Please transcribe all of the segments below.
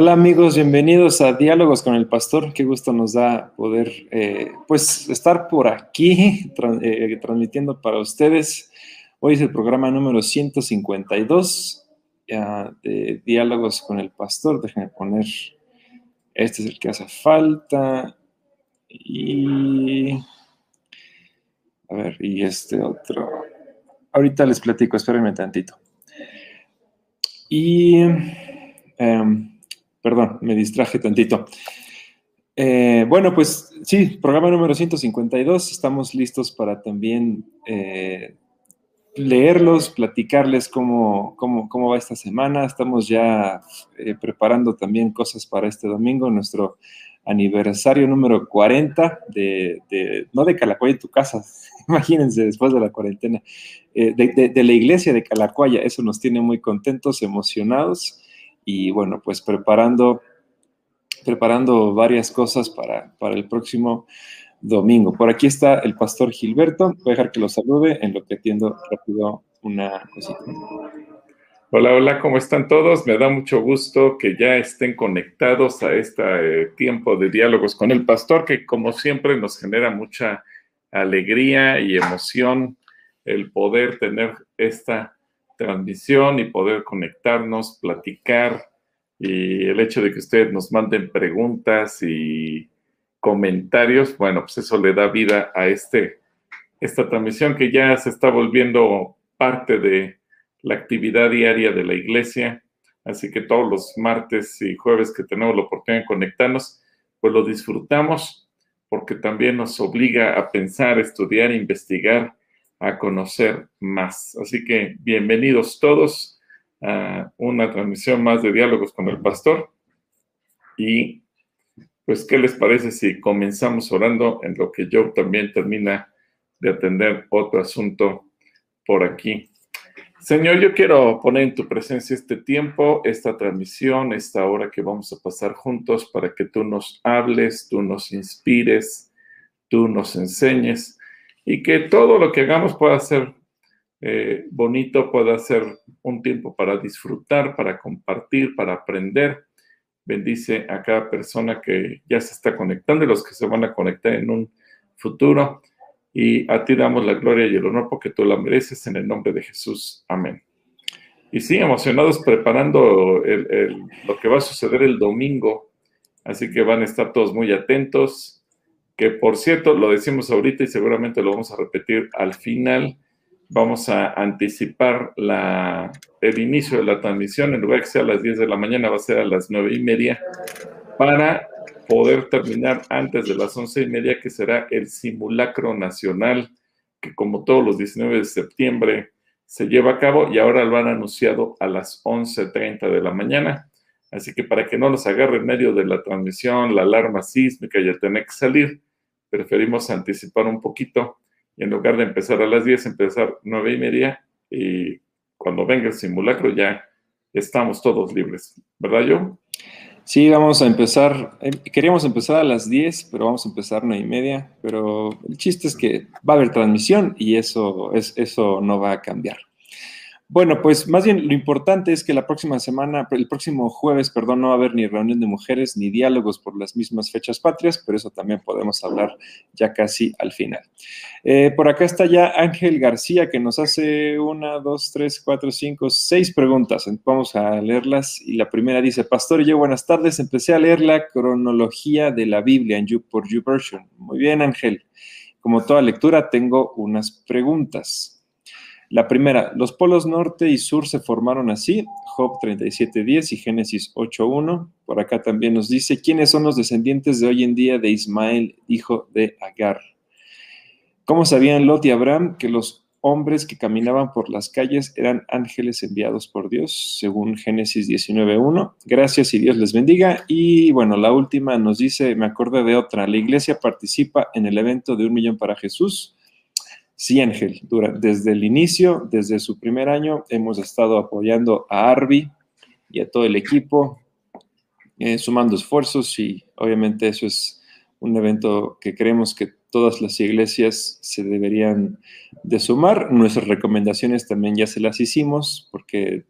Hola amigos, bienvenidos a Diálogos con el Pastor. Qué gusto nos da poder eh, pues estar por aquí eh, transmitiendo para ustedes. Hoy es el programa número 152 de Diálogos con el Pastor. Déjenme poner, este es el que hace falta. Y a ver, y este otro. Ahorita les platico, espérenme tantito. Y... Em, Perdón, me distraje tantito. Eh, bueno, pues sí, programa número 152. Estamos listos para también eh, leerlos, platicarles cómo, cómo, va esta semana. Estamos ya eh, preparando también cosas para este domingo, nuestro aniversario número 40 de, no de Calacuaya tu casa, imagínense después de la cuarentena, de, de la iglesia de Calacuaya. Eso nos tiene muy contentos, emocionados y bueno, pues preparando, preparando varias cosas para, el próximo domingo. Por aquí está el pastor Gilberto. Voy a dejar que lo salude en lo que atiendo rápido una cosita. Hola, hola, ¿cómo están todos? Me da mucho gusto que ya estén conectados a este tiempo de diálogos con el pastor, que como siempre nos genera mucha alegría y emoción el poder tener esta transmisión y poder conectarnos, platicar y el hecho de que ustedes nos manden preguntas y comentarios, bueno, pues eso le da vida a este, esta transmisión que ya se está volviendo parte de la actividad diaria de la iglesia. Así que todos los martes y jueves que tenemos la oportunidad de conectarnos, pues lo disfrutamos porque también nos obliga a pensar, estudiar, investigar a conocer más. Así que bienvenidos todos a una transmisión más de diálogos con el pastor. Y pues, ¿qué les parece si comenzamos orando en lo que yo también termina de atender otro asunto por aquí? Señor, yo quiero poner en tu presencia este tiempo, esta transmisión, esta hora que vamos a pasar juntos para que tú nos hables, tú nos inspires, tú nos enseñes y que todo lo que hagamos pueda ser eh, bonito, pueda ser un tiempo para disfrutar, para compartir, para aprender. Bendice a cada persona que ya se está conectando y los que se van a conectar en un futuro. Y a ti damos la gloria y el honor porque tú la mereces en el nombre de Jesús. Amén. Y sí, emocionados preparando lo que va a suceder el domingo. Así que van a estar todos muy atentos que por cierto, lo decimos ahorita y seguramente lo vamos a repetir al final. Vamos a anticipar la, el inicio de la transmisión, en lugar que sea a las 10 de la mañana, va a ser a las 9 y media, para poder terminar antes de las 11 y media, que será el simulacro nacional, que como todos los 19 de septiembre se lleva a cabo y ahora lo han anunciado a las 11.30 de la mañana. Así que para que no los agarre en medio de la transmisión, la alarma sísmica y el tener que salir, preferimos anticipar un poquito y en lugar de empezar a las 10, empezar nueve y media y cuando venga el simulacro ya estamos todos libres, ¿verdad, yo? Sí, vamos a empezar, eh, queríamos empezar a las 10, pero vamos a empezar nueve y media, pero el chiste es que va a haber transmisión y eso, es, eso no va a cambiar. Bueno, pues más bien lo importante es que la próxima semana, el próximo jueves, perdón, no va a haber ni reunión de mujeres ni diálogos por las mismas fechas patrias, pero eso también podemos hablar ya casi al final. Eh, por acá está ya Ángel García que nos hace una, dos, tres, cuatro, cinco, seis preguntas. Vamos a leerlas y la primera dice, Pastor, yo buenas tardes, empecé a leer la cronología de la Biblia en you, por YouVersion. Muy bien, Ángel. Como toda lectura, tengo unas preguntas. La primera, los polos norte y sur se formaron así, Job 37.10 y Génesis 8.1. Por acá también nos dice, ¿quiénes son los descendientes de hoy en día de Ismael, hijo de Agar? ¿Cómo sabían Lot y Abraham que los hombres que caminaban por las calles eran ángeles enviados por Dios, según Génesis 19.1? Gracias y Dios les bendiga. Y bueno, la última nos dice, me acordé de otra, la iglesia participa en el evento de un millón para Jesús Sí, Ángel, desde el inicio, desde su primer año, hemos estado apoyando a Arby y a todo el equipo, eh, sumando esfuerzos y obviamente eso es un evento que creemos que todas las iglesias se deberían de sumar. Nuestras recomendaciones también ya se las hicimos porque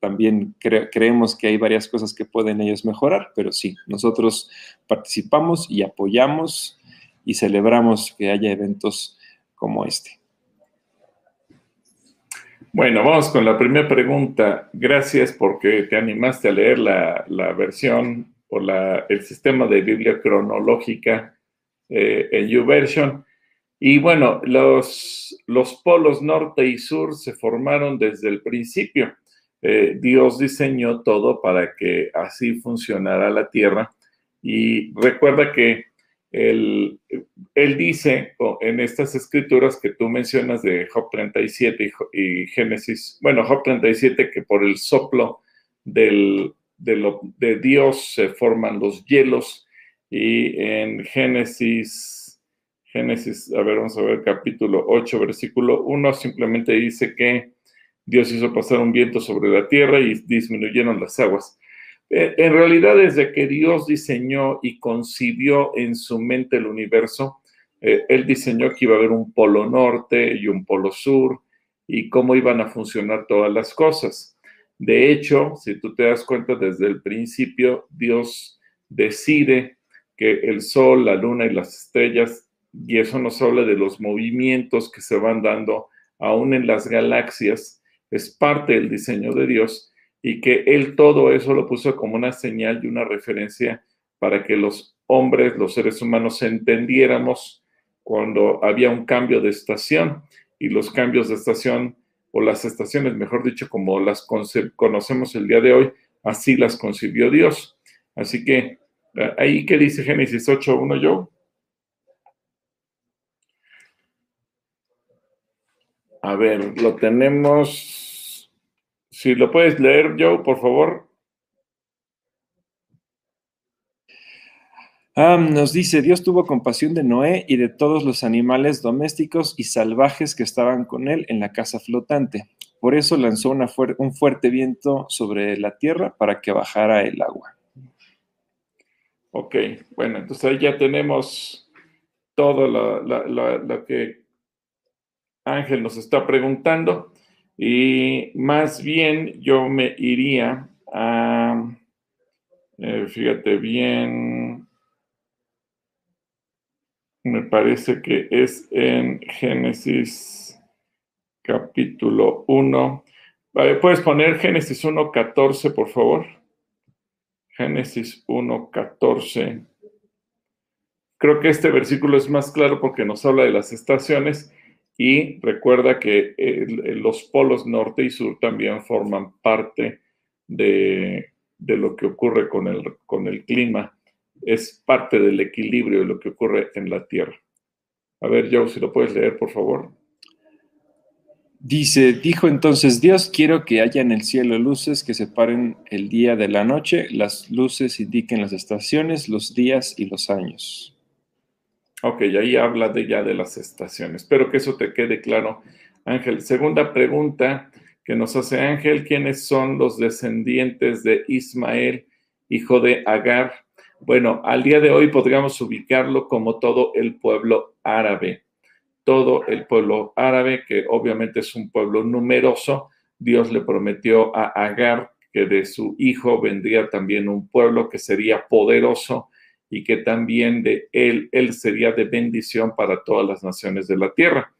también creemos que hay varias cosas que pueden ellos mejorar, pero sí, nosotros participamos y apoyamos y celebramos que haya eventos como este. Bueno, vamos con la primera pregunta. Gracias porque te animaste a leer la, versión o la, el sistema de Biblia cronológica eh, en YouVersion. Y bueno, los, los polos norte y sur se formaron desde el principio. Eh, Dios diseñó todo para que así funcionara la Tierra. Y recuerda que él, dice en estas escrituras que tú mencionas de Job 37 y, Génesis, bueno, Job 37, que por el soplo de, lo, de Dios se forman los hielos, y en Génesis, Génesis, a ver, vamos a ver, capítulo 8, versículo 1, simplemente dice que Dios hizo pasar un viento sobre la tierra y disminuyeron las aguas. Eh, en realidad, desde que Dios diseñó y concibió en su mente el universo, eh, Él diseñó que iba a haber un polo norte y un polo sur y cómo iban a funcionar todas las cosas. De hecho, si tú te das cuenta desde el principio, Dios decide que el sol, la luna y las estrellas, y eso nos habla de los movimientos que se van dando aún en las galaxias, es parte del diseño de Dios y que él todo eso lo puso como una señal y una referencia para que los hombres, los seres humanos, entendiéramos cuando había un cambio de estación y los cambios de estación o las estaciones, mejor dicho, como las conocemos el día de hoy, así las concibió Dios. Así que eh, ahí que dice Génesis 8.1 yo. A ver, lo tenemos si lo puedes leer, Joe, por favor. nos dice, Dios tuvo compasión de Noé y de todos los animales domésticos y salvajes que estaban con él en la casa flotante. Por eso lanzó un fuerte viento sobre la tierra para que bajara el agua. Ok, bueno, entonces ahí ya tenemos todo lo que Ángel nos está preguntando. Y más bien yo me iría a, eh, fíjate bien, me parece que es en Génesis capítulo 1. ¿Puedes poner Génesis 1.14, por favor? Génesis 1.14. Creo que este versículo es más claro porque nos habla de las estaciones y recuerda que los polos norte y sur también forman parte de, lo que ocurre con el, con el clima. Es parte del equilibrio de lo que ocurre en la Tierra. A ver, Joe, si lo puedes leer, por favor. Dice, dijo entonces Dios, quiero que haya en el cielo luces que separen el día de la noche, las luces indiquen las estaciones, los días y los años. Ok, ahí habla de ya de las estaciones. Espero que eso te quede claro, Ángel. Segunda pregunta que nos hace Ángel, ¿quiénes son los descendientes de Ismael, hijo de Agar? Bueno, al día de hoy podríamos ubicarlo como todo el pueblo árabe. Todo el pueblo árabe, que obviamente es un pueblo numeroso, Dios le prometió a Agar que de su hijo vendría también un pueblo que sería poderoso y que también de él, él sería de bendición para todas las naciones de la tierra.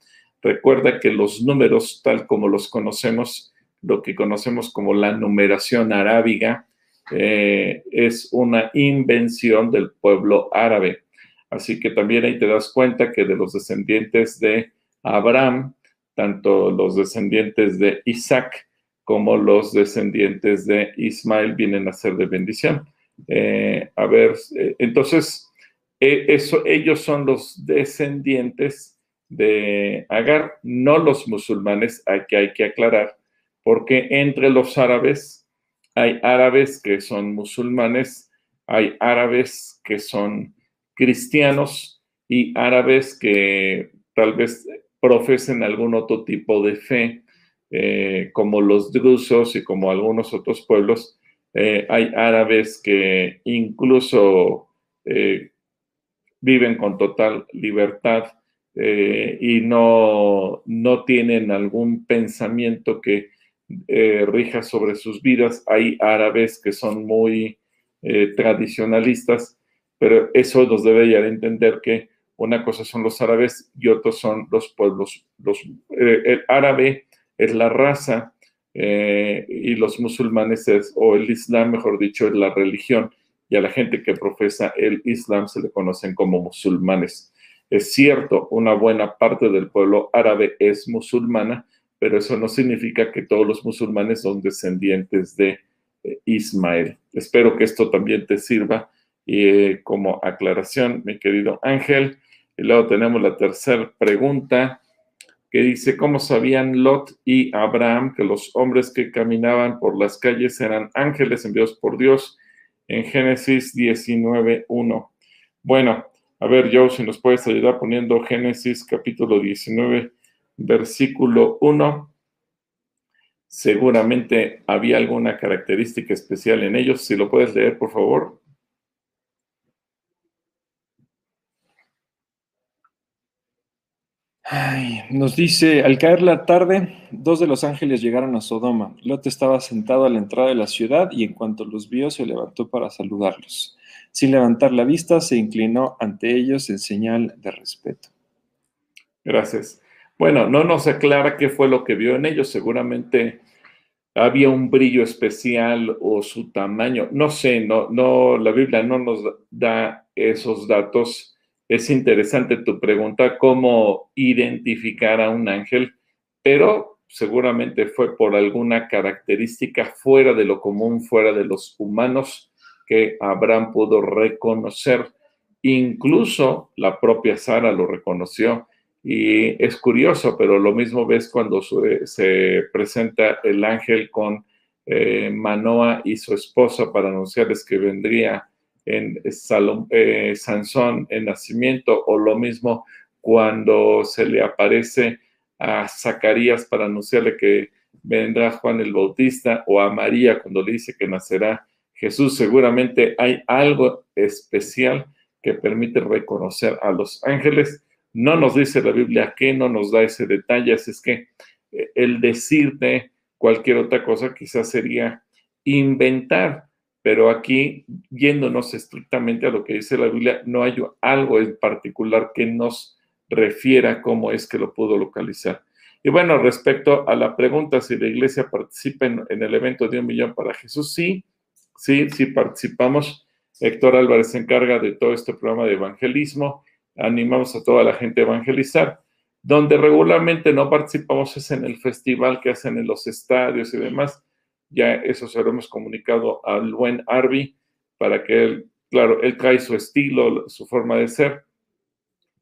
Recuerda que los números, tal como los conocemos, lo que conocemos como la numeración arábiga, eh, es una invención del pueblo árabe. Así que también ahí te das cuenta que de los descendientes de Abraham, tanto los descendientes de Isaac como los descendientes de Ismael vienen a ser de bendición. Eh, a ver, eh, entonces, eh, eso, ellos son los descendientes de Agar, no los musulmanes, que hay que aclarar, porque entre los árabes hay árabes que son musulmanes, hay árabes que son cristianos y árabes que tal vez profesen algún otro tipo de fe, como los drusos y como algunos otros pueblos eh, hay árabes que incluso eh, viven con total libertad eh, y no, no tienen algún pensamiento que rija sobre sus vidas. Hay árabes que son muy tradicionalistas, pero eso nos debe llevar a entender que una cosa son los árabes y otros son los pueblos. Los, el árabe es la raza y los musulmanes es, o el islam, mejor dicho, es la religión. Y a la gente que profesa el islam se le conocen como musulmanes. Es cierto, una buena parte del pueblo árabe es musulmana, pero eso no significa que todos los musulmanes son descendientes de eh, Ismael. Espero que esto también te sirva eh, como aclaración, mi querido Ángel. Y luego tenemos la tercera pregunta que dice, ¿cómo sabían Lot y Abraham que los hombres que caminaban por las calles eran ángeles enviados por Dios? En Génesis 19.1. Bueno, a ver, Joe, si nos puedes ayudar poniendo Génesis capítulo 19, versículo 1. Seguramente había alguna característica especial en ellos. Si lo puedes leer, por favor. Nos dice, al caer la tarde, dos de los ángeles llegaron a Sodoma. Lot estaba sentado a la entrada de la ciudad y en cuanto los vio se levantó para saludarlos. Sin levantar la vista, se inclinó ante ellos en señal de respeto. Gracias. Bueno, no nos aclara qué fue lo que vio en ellos. Seguramente había un brillo especial o su tamaño. No sé, no, no, la Biblia no nos da esos datos. Es interesante tu pregunta, cómo identificar a un ángel, pero seguramente fue por alguna característica fuera de lo común, fuera de los humanos, que Abraham pudo reconocer. Incluso la propia Sara lo reconoció y es curioso, pero lo mismo ves cuando se presenta el ángel con eh, Manoa y su esposa para anunciarles que vendría en eh, Sansón en nacimiento, o lo mismo cuando se le aparece a Zacarías para anunciarle que vendrá Juan el Bautista, o a María cuando le dice que nacerá Jesús. Seguramente hay algo especial que permite reconocer a los ángeles no nos dice la Biblia qué, no nos da ese detalle, así es que eh, el decirte cualquier otra cosa quizás sería inventar, pero aquí, yéndonos estrictamente a lo que dice la Biblia, no hay algo en particular que nos refiera cómo es que lo pudo localizar. Y bueno, respecto a la pregunta si la iglesia participa en, en el evento de un millón para Jesús, sí, sí, sí participamos. Héctor Álvarez se encarga de todo este programa de evangelismo animamos a toda la gente a evangelizar. Donde regularmente no participamos es en el festival que hacen en los estadios y demás. Ya eso se lo hemos comunicado al buen Arby para que él, claro, él trae su estilo, su forma de ser,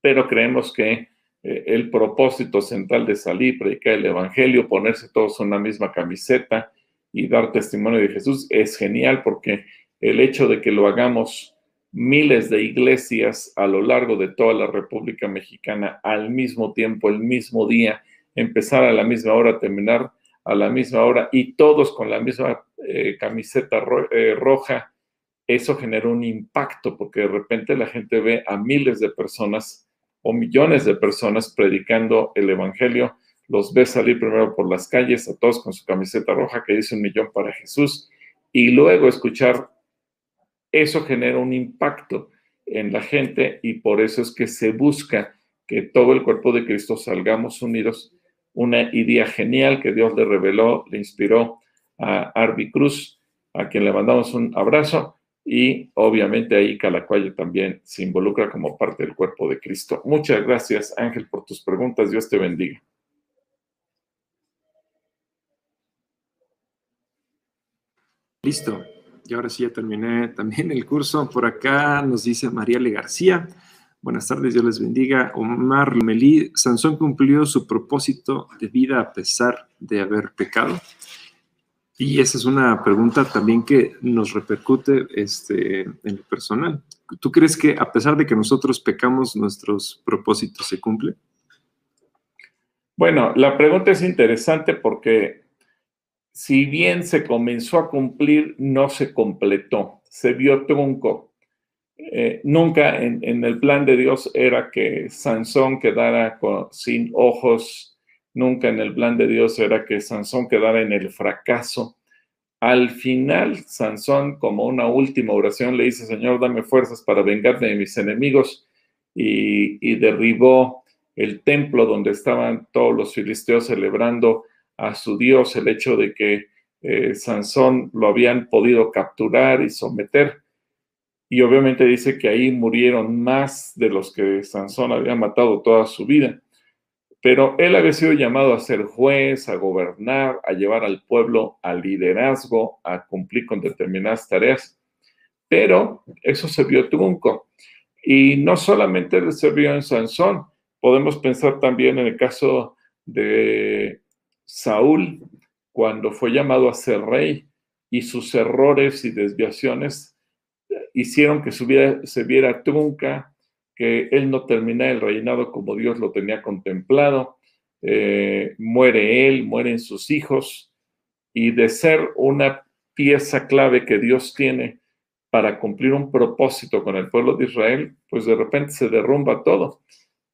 pero creemos que eh, el propósito central de salir, predicar el Evangelio, ponerse todos en una misma camiseta y dar testimonio de Jesús es genial porque el hecho de que lo hagamos miles de iglesias a lo largo de toda la República Mexicana al mismo tiempo, el mismo día, empezar a la misma hora, terminar a la misma hora y todos con la misma eh, camiseta eh, roja, eso genera un impacto porque de repente la gente ve a miles de personas o millones de personas predicando el Evangelio, los ve salir primero por las calles, a todos con su camiseta roja que dice un millón para Jesús, y luego escuchar eso genera un impacto en la gente y por eso es que se busca que todo el cuerpo de Cristo salgamos unidos. Una idea genial que Dios le reveló, le inspiró a Arby Cruz, a quien le mandamos un abrazo y obviamente ahí Calacuaya también se involucra como parte del cuerpo de Cristo. Muchas gracias Ángel por tus preguntas. Dios te bendiga. Listo. Y ahora sí ya terminé también el curso. Por acá nos dice Mariale García. Buenas tardes, Dios les bendiga. Omar Melí, Sansón cumplió su propósito de vida a pesar de haber pecado. Y esa es una pregunta también que nos repercute este, en el personal. ¿Tú crees que a pesar de que nosotros pecamos, nuestros propósitos se cumplen? Bueno, la pregunta es interesante porque si bien se comenzó a cumplir, no se completó, se vio trunco. Eh, nunca en, el plan de Dios era que Sansón quedara sin ojos Nunca en el plan de Dios era que Sansón quedara en el fracaso. Al final, Sansón, como una última oración, le dice, Señor, dame fuerzas para vengarme de mis enemigos. Y, derribó el templo donde estaban todos los filisteos celebrando a su Dios, el hecho de que eh, Sansón lo habían podido capturar y someter. Y obviamente dice que ahí murieron más de los que Sansón había matado toda su vida. Pero él había sido llamado a ser juez, a gobernar, a llevar al pueblo al liderazgo, a cumplir con determinadas tareas. Pero eso se vio trunco. Y no solamente se vio en Sansón, podemos pensar también en el caso de Saúl, cuando fue llamado a ser rey y sus errores y desviaciones hicieron que su vida se viera trunca, que él no termina el reinado como Dios lo tenía contemplado, eh, muere él, mueren sus hijos, y de ser una pieza clave que Dios tiene para cumplir un propósito con el pueblo de Israel, pues de repente se derrumba todo.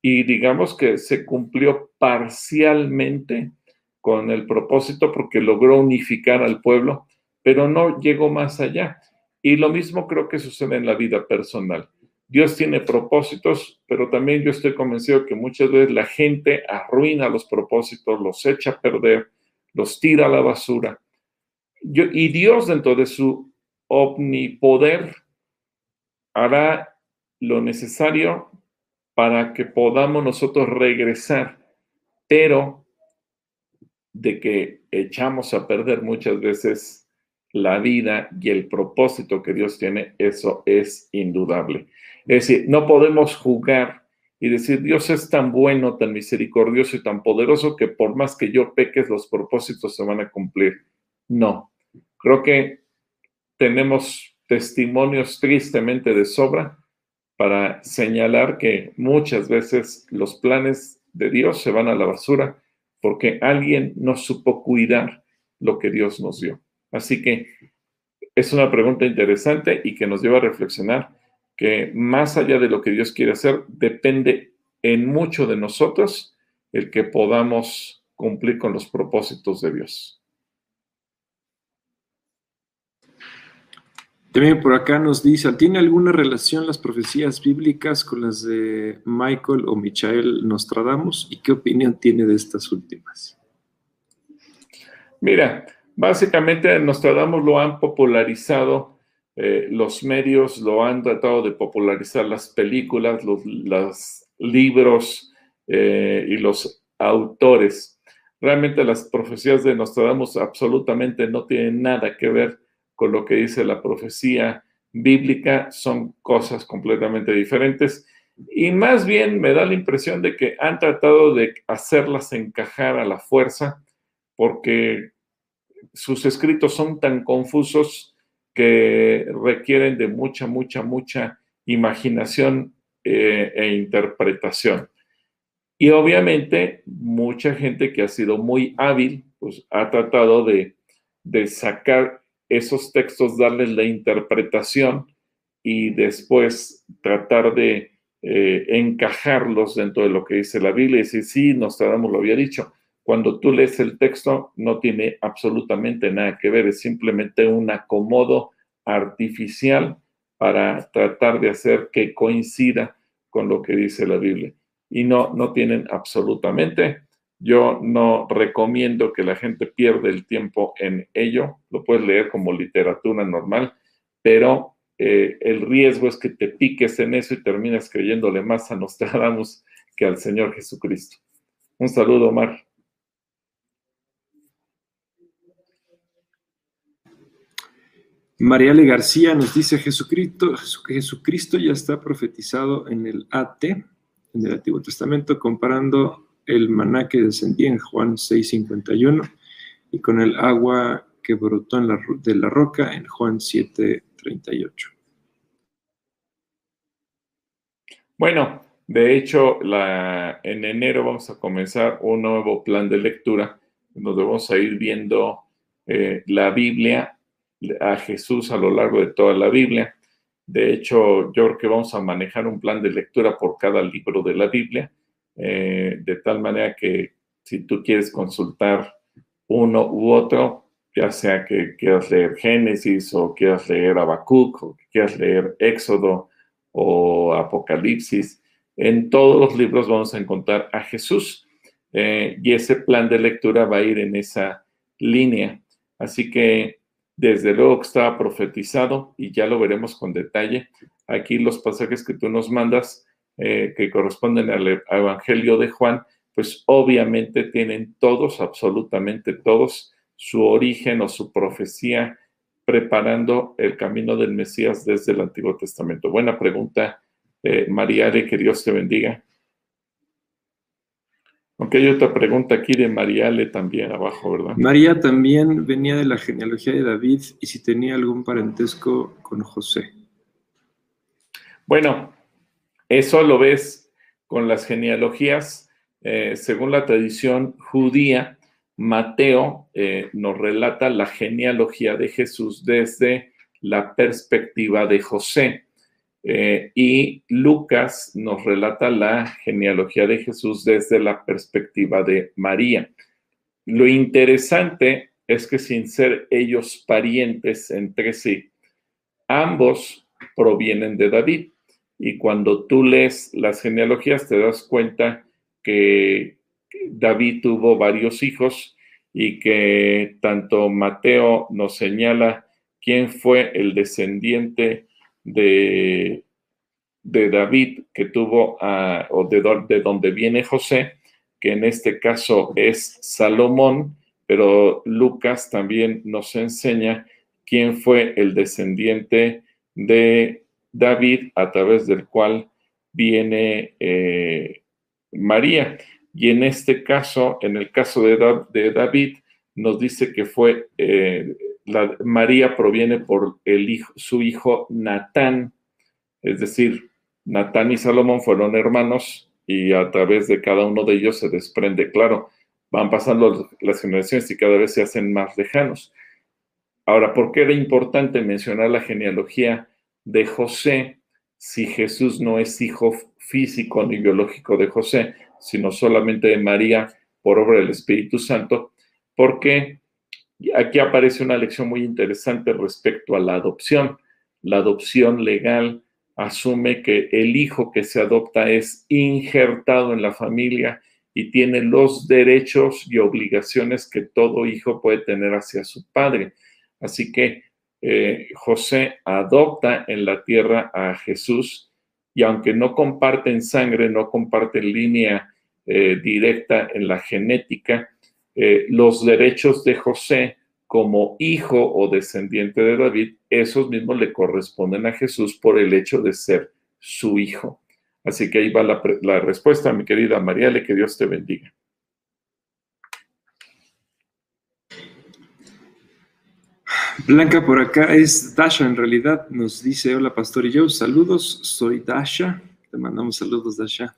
Y digamos que se cumplió parcialmente con el propósito porque logró unificar al pueblo, pero no llegó más allá. Y lo mismo creo que sucede en la vida personal. Dios tiene propósitos, pero también yo estoy convencido que muchas veces la gente arruina los propósitos, los echa a perder, los tira a la basura. y Dios dentro de su omnipoder hará lo necesario para que podamos nosotros regresar, pero de que echamos a perder muchas veces la vida y el propósito que Dios tiene, eso es indudable. Es decir, no podemos jugar y decir, Dios es tan bueno, tan misericordioso y tan poderoso que por más que yo peques, los propósitos se van a cumplir. No, creo que tenemos testimonios tristemente de sobra para señalar que muchas veces los planes de Dios se van a la basura porque alguien no supo cuidar lo que Dios nos dio. Así que es una pregunta interesante y que nos lleva a reflexionar que más allá de lo que Dios quiere hacer, depende en mucho de nosotros el que podamos cumplir con los propósitos de Dios. También por acá nos dice, ¿tiene alguna relación las profecías bíblicas con las de Michael o Michael Nostradamus? ¿Y qué opinión tiene de estas últimas? Mira, básicamente Nostradamus lo han popularizado eh, los medios lo han tratado de popularizar, las películas, los, libros eh, y los autores. Realmente las profecías de Nostradamus absolutamente no tienen nada que ver con lo que dice la profecía bíblica, son cosas completamente diferentes. Y más bien me da la impresión de que han tratado de hacerlas encajar a la fuerza, porque sus escritos son tan confusos que requieren de mucha, mucha, mucha imaginación eh, e interpretación. Y obviamente mucha gente que ha sido muy hábil, pues ha tratado de, sacar esos textos, darles la interpretación y después tratar de eh, encajarlos dentro de lo que dice la Biblia y decir, sí, Nostradamus lo había dicho, cuando tú lees el texto no tiene absolutamente nada que ver, es simplemente un acomodo artificial para tratar de hacer que coincida con lo que dice la Biblia. Y no, no tienen absolutamente. Yo no recomiendo que la gente pierda el tiempo en ello. Lo puedes leer como literatura normal, pero eh, el riesgo es que te piques en eso y terminas creyéndole más a Nostradamus que al Señor Jesucristo. Un saludo, Omar. Mariale García nos dice, Jesucristo, Jesucristo ya está profetizado en el AT, en el Antiguo Testamento, comparando el maná que descendía en Juan 6.51 y con el agua que brotó en la, de la roca en Juan 7.38. Bueno, de hecho, en enero vamos a comenzar un nuevo plan de lectura, donde vamos a ir viendo eh, la Biblia a Jesús a lo largo de toda la Biblia. De hecho, yo creo que vamos a manejar un plan de lectura por cada libro de la Biblia, eh, de tal manera que si tú quieres consultar uno u otro, ya sea que quieras leer Génesis o quieras leer Habacuc o quieras leer Éxodo o Apocalipsis, en todos los libros vamos a encontrar a Jesús. Eh, y ese plan de lectura va a ir en esa línea. Así que desde luego que estaba profetizado y ya lo veremos con detalle. Aquí los pasajes que tú nos mandas, eh, que corresponden al Evangelio de Juan, pues obviamente tienen todos, absolutamente todos, su origen o su profecía preparando el camino del Mesías desde el Antiguo Testamento. Buena pregunta, eh, Mariale, que Dios te bendiga. Aunque hay otra pregunta aquí de Mariale también abajo, ¿verdad? María también venía de la genealogía de David y si tenía algún parentesco con José. Bueno, eso lo ves con las genealogías. Eh, según la tradición judía, Mateo eh, nos relata la genealogía de Jesús desde la perspectiva de José. Eh, y Lucas nos relata la genealogía de Jesús desde la perspectiva de María. Lo interesante es que sin ser ellos parientes entre sí, ambos provienen de David. Y cuando tú lees las genealogías te das cuenta que David tuvo varios hijos y que tanto Mateo nos señala quién fue el descendiente de, de David que tuvo, o de, de donde viene José, que en este caso es Salomón, pero Lucas también nos enseña quién fue el descendiente de David a través del cual viene eh, María. Y en este caso, en el caso de, de David, nos dice que fue eh, María proviene por el hijo, su hijo Natán, es decir, Natán y Salomón fueron hermanos y a través de cada uno de ellos se desprende, claro, van pasando las generaciones y cada vez se hacen más lejanos. Ahora, ¿por qué era importante mencionar la genealogía de José si Jesús no es hijo físico ni biológico de José, sino solamente de María por obra del Espíritu Santo? Porque Aquí aparece una lección muy interesante respecto a la adopción. La adopción legal asume que el hijo que se adopta es injertado en la familia y tiene los derechos y obligaciones que todo hijo puede tener hacia su padre. Así que eh, José adopta en la tierra a Jesús y aunque no comparten sangre, no comparten línea eh, directa en la genética, eh, los derechos de José como hijo o descendiente de David, esos mismos le corresponden a Jesús por el hecho de ser su hijo. Así que ahí va la, la respuesta, mi querida Mariale, que Dios te bendiga. Blanca por acá es Dasha, en realidad nos dice, hola Pastor y yo, saludos, soy Dasha, te mandamos saludos Dasha.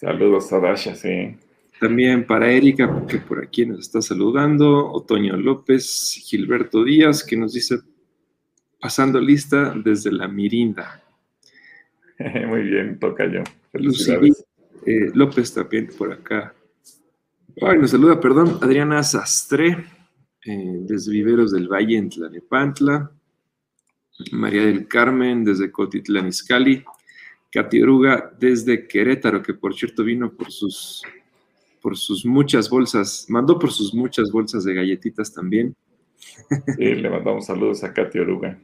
Saludos a Dasha, sí. También para Erika, que por aquí nos está saludando, Otoño López, Gilberto Díaz, que nos dice, pasando lista desde la Mirinda. Muy bien, toca yo. Eh, López también por acá. Ay, nos saluda, perdón, Adriana Sastre, eh, desde Viveros del Valle en Tlanepantla. María del Carmen, desde Cotitlán Izcalli. Katy Oruga, desde Querétaro, que por cierto vino por sus por sus muchas bolsas, mandó por sus muchas bolsas de galletitas también. Sí, le mandamos saludos a Katy Oruga.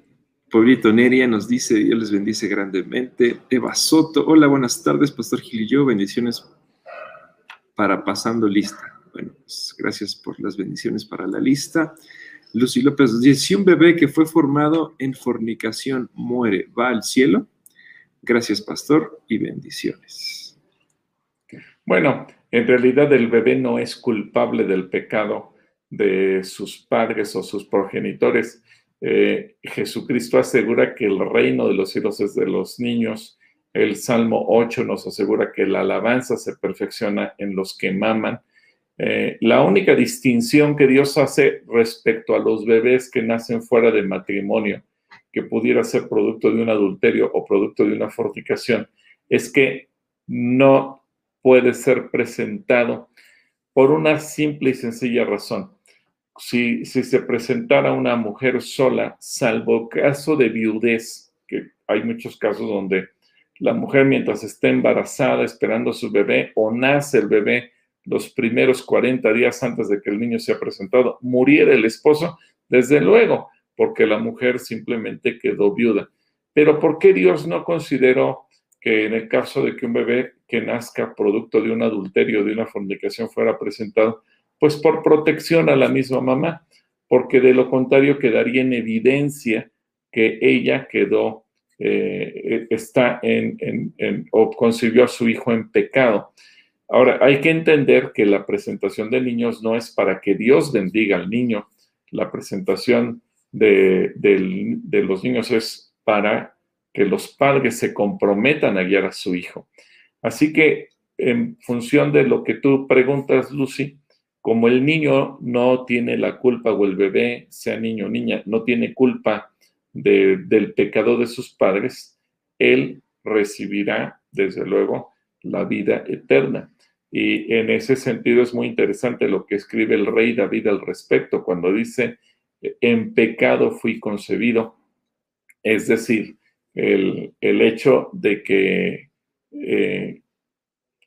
Pueblito Neria nos dice, Dios les bendice grandemente. Eva Soto, hola, buenas tardes, Pastor Gil y yo, bendiciones para pasando lista. Bueno, pues gracias por las bendiciones para la lista. Lucy López nos dice, si un bebé que fue formado en fornicación muere, ¿va al cielo? Gracias, Pastor, y bendiciones. Bueno, en realidad el bebé no es culpable del pecado de sus padres o sus progenitores. Eh, Jesucristo asegura que el reino de los cielos es de los niños. El Salmo 8 nos asegura que la alabanza se perfecciona en los que maman. Eh, la única distinción que Dios hace respecto a los bebés que nacen fuera de matrimonio, que pudiera ser producto de un adulterio o producto de una fortificación, es que no puede ser presentado por una simple y sencilla razón. Si, se presentara una mujer sola, salvo caso de viudez, que hay muchos casos donde la mujer mientras está embarazada esperando a su bebé o nace el bebé los primeros 40 días antes de que el niño sea presentado, muriera el esposo, desde luego, porque la mujer simplemente quedó viuda. Pero ¿por qué Dios no consideró que en el caso de que un bebé que nazca producto de un adulterio, de una fornicación, fuera presentado, pues por protección a la misma mamá, porque de lo contrario quedaría en evidencia que ella quedó, eh, está en, en, o concibió a su hijo en pecado. Ahora, hay que entender que la presentación de niños no es para que Dios bendiga al niño, la presentación de, de los niños es para que los padres se comprometan a guiar a su hijo. Así que en función de lo que tú preguntas, Lucy, como el niño no tiene la culpa o el bebé, sea niño o niña, no tiene culpa del pecado de sus padres, él recibirá, desde luego, la vida eterna. Y en ese sentido es muy interesante lo que escribe el rey David al respecto, cuando dice, en pecado fui concebido. Es decir, el, hecho de que eh,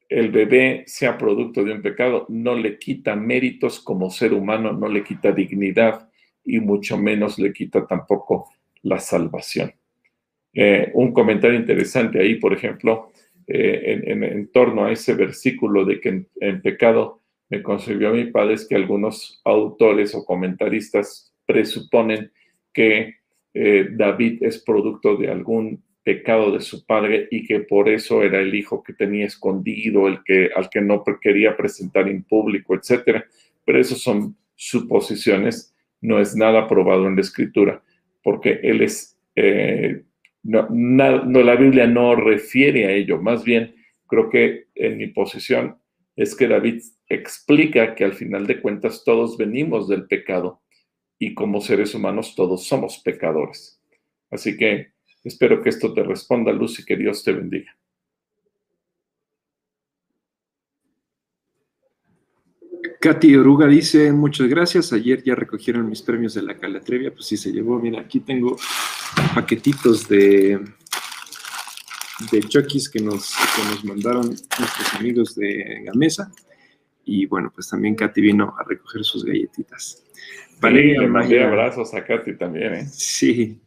el bebé sea producto de un pecado no le quita méritos como ser humano, no le quita dignidad y mucho menos le quita tampoco la salvación. Eh, un comentario interesante ahí, por ejemplo, eh, en, torno a ese versículo de que en, pecado me concebió mi padre, es que algunos autores o comentaristas presuponen que David es producto de algún pecado de su padre y que por eso era el hijo que tenía escondido, el que, al que no quería presentar en público, etc. Pero eso son suposiciones, no es nada probado en la escritura, porque él es, eh, no, no, la Biblia no refiere a ello, más bien creo que en mi posición es que David explica que al final de cuentas todos venimos del pecado y como seres humanos todos somos pecadores. Así que espero que esto te responda, Luz, y que Dios te bendiga. Katy Oruga dice, muchas gracias, ayer ya recogieron mis premios de la Calatrevia, pues sí se llevó, mira, aquí tengo paquetitos de, de que nos, que nos mandaron nuestros amigos de Gamesa, y bueno, pues también Katy vino a recoger sus galletitas. Valeria le mandé abrazos a Katy también, ¿eh? Sí,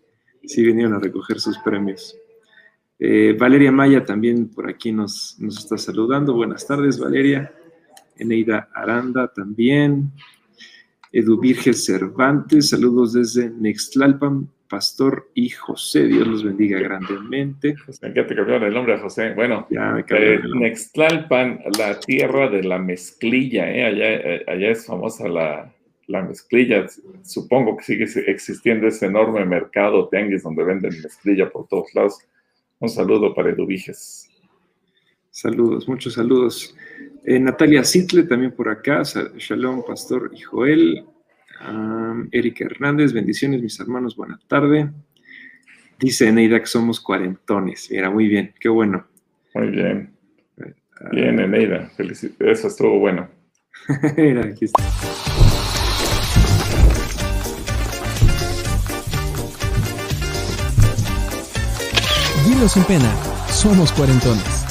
sí vinieron a recoger sus premios. Eh, Valeria Maya también por aquí nos, nos está saludando. Buenas tardes, Valeria. Eneida Aranda también. Edu Virgen Cervantes, saludos desde Nextlalpan, Pastor y José. Dios los bendiga grandemente. ¿Qué te cambiaron el nombre, José? Bueno, ya me eh, Nextlalpan, la tierra de la mezclilla, ¿eh? allá, eh, allá es famosa la, la mezclilla, supongo que sigue existiendo ese enorme mercado tianguis donde venden mezclilla por todos lados. Un saludo para Eduviges. Saludos, muchos saludos. Eh, Natalia Sitle también por acá. Shalom, Pastor y Joel. Erika Hernández, bendiciones, mis hermanos, buena tarde. Dice Eneida que somos cuarentones. Mira, muy bien, qué bueno. Muy bien. Bien, Eneida, eso estuvo bueno. Mira, aquí está. Sin pena, somos cuarentones.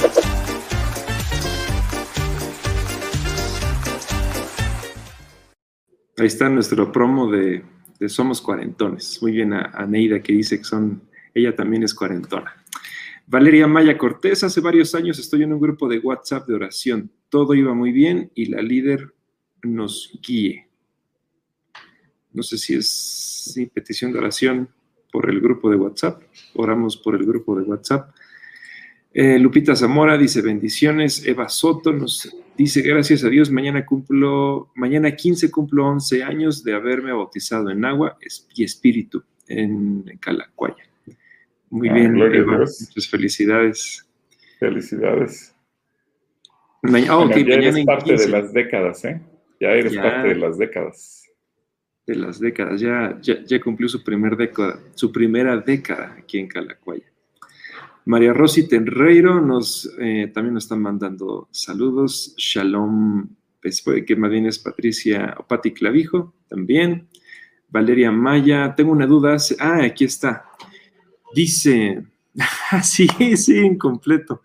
Ahí está nuestro promo de, Somos Cuarentones. Muy bien a, que dice que son, ella también es cuarentona. Valeria Maya Cortés, hace varios años estoy en un grupo de WhatsApp de oración. Todo iba muy bien y la líder nos guíe. No sé si es petición de oración por el grupo de WhatsApp. Oramos por el grupo de WhatsApp. Eh, Lupita Zamora dice bendiciones. Eva Soto nos dice gracias a Dios. Mañana cumplo, mañana 15 cumplo 11 años de haberme bautizado en agua y espíritu en Calacuaya. Muy ah, bien, Eva, muchas felicidades. Felicidades. Oh, ya eres parte de las décadas, ¿eh? Ya eres parte de las décadas de las décadas. Ya, ya, cumplió su, primer década, su primera década aquí en Calacuaya. María Rosy Tenreiro nos, eh, también nos están mandando saludos. Shalom pues que más bien es Patricia o Pati Clavijo, también. Valeria Maya, tengo una duda. Ah, aquí está. Dice, sí, sí, incompleto.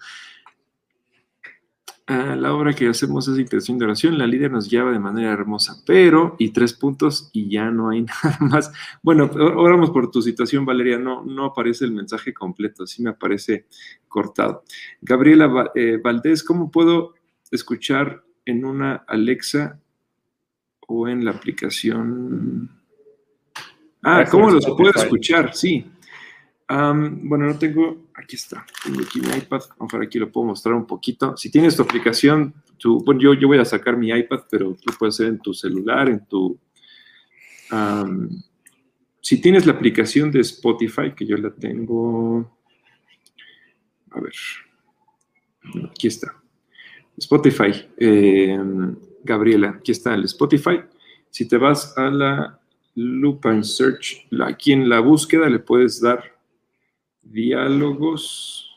Ah, la obra que hacemos es intención de oración, la líder nos lleva de manera hermosa, pero, y tres puntos, y ya no hay nada más. Bueno, oramos por tu situación, Valeria, no, no aparece el mensaje completo, sí me aparece cortado. Gabriela eh, Valdés, ¿cómo puedo escuchar en una Alexa o en la aplicación? Ah, ¿cómo los puedo escuchar? Sí. Bueno, no tengo, aquí está, tengo aquí mi iPad, mejor aquí lo puedo mostrar un poquito. Si tienes tu aplicación, bueno, yo, yo voy a sacar mi iPad, pero tú puedes hacer en tu celular, en tu... si tienes la aplicación de Spotify, que yo la tengo, a ver, aquí está. Spotify, em, Gabriela, aquí está el Spotify. Si te vas a la Lupine Search. Aquí en la búsqueda le puedes dar diálogos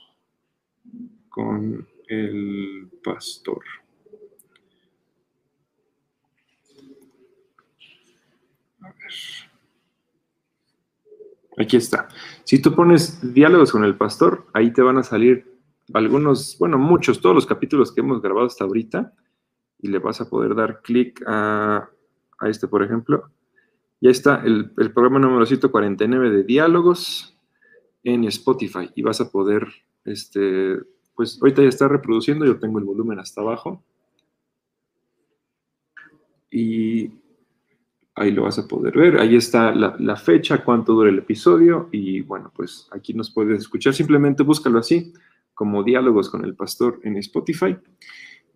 con el pastor. A ver. Aquí está. Si tú pones diálogos con el pastor, ahí te van a salir algunos, bueno, muchos, todos los capítulos que hemos grabado hasta ahorita. Y le vas a poder dar clic a, a este, por ejemplo ya está el, programa número 149 de diálogos en Spotify y vas a poder, este, pues ahorita ya está reproduciendo, yo tengo el volumen hasta abajo. Y ahí lo vas a poder ver. Ahí está la, fecha, cuánto dura el episodio y bueno, pues aquí nos puedes escuchar. Simplemente búscalo así, como diálogos con el pastor en Spotify.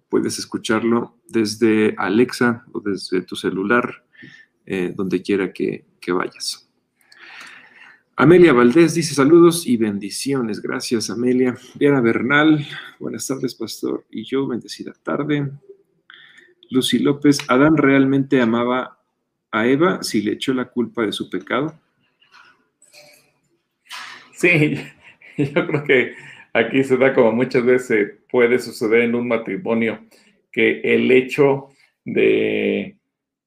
Puedes escucharlo desde Alexa o desde tu celular eh, donde quiera que, vayas. Amelia Valdés dice saludos y bendiciones. Gracias, Amelia. Diana Bernal, buenas tardes, pastor. Y yo, bendecida tarde. Lucy López, ¿Adán realmente amaba a Eva si le echó la culpa de su pecado? Sí, yo creo que aquí se da como muchas veces puede suceder en un matrimonio, que el hecho de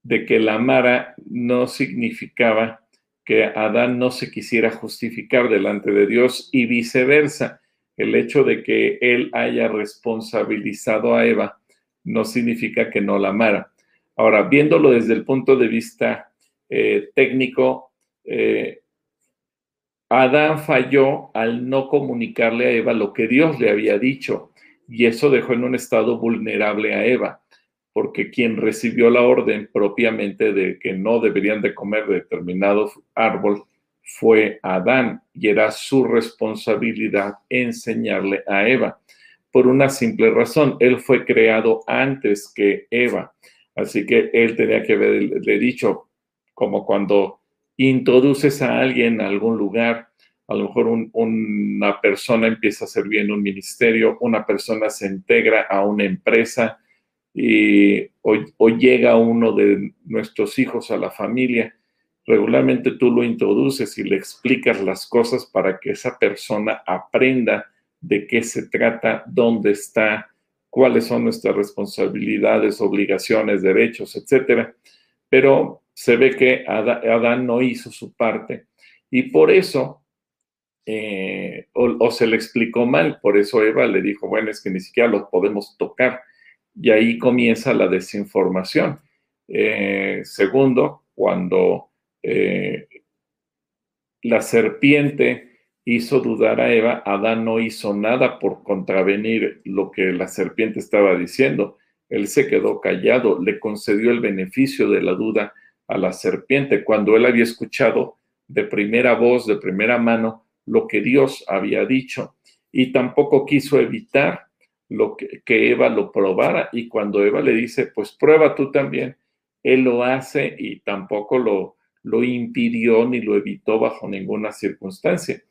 que la amara no significaba que Adán no se quisiera justificar delante de Dios y viceversa. El hecho de que él haya responsabilizado a Eva no significa que no la amara. Ahora, viéndolo desde el punto de vista eh, técnico, eh, Adán falló al no comunicarle a Eva lo que Dios le había dicho y eso dejó en un estado vulnerable a Eva porque quien recibió la orden propiamente de que no deberían de comer determinado árbol fue Adán y era su responsabilidad enseñarle a Eva. Por una simple razón, él fue creado antes que Eva, así que él tenía que haberle dicho, como cuando introduces a alguien a algún lugar, a lo mejor una persona empieza a servir en un ministerio, una persona se integra a una empresa, y, o, llega uno de nuestros hijos a la familia, regularmente tú lo introduces y le explicas las cosas para que esa persona aprenda de qué se trata, dónde está, cuáles son nuestras responsabilidades, obligaciones, derechos, etcétera. Pero se ve que Adán no hizo su parte y por eso, eh, o se le explicó mal, por eso Eva le dijo, bueno, es que ni siquiera los podemos tocar y ahí comienza la desinformación. Eh, segundo, cuando eh, la serpiente hizo dudar a Eva, Adán no hizo nada por contravenir lo que la serpiente estaba diciendo. Él se quedó callado, le concedió el beneficio de la duda a la serpiente cuando él había escuchado de primera voz, de primera mano, lo que Dios había dicho y tampoco quiso evitar lo que, Eva lo probara y cuando Eva le dice, pues prueba tú también, él lo hace y tampoco lo, lo impidió ni lo evitó bajo ninguna circunstancia.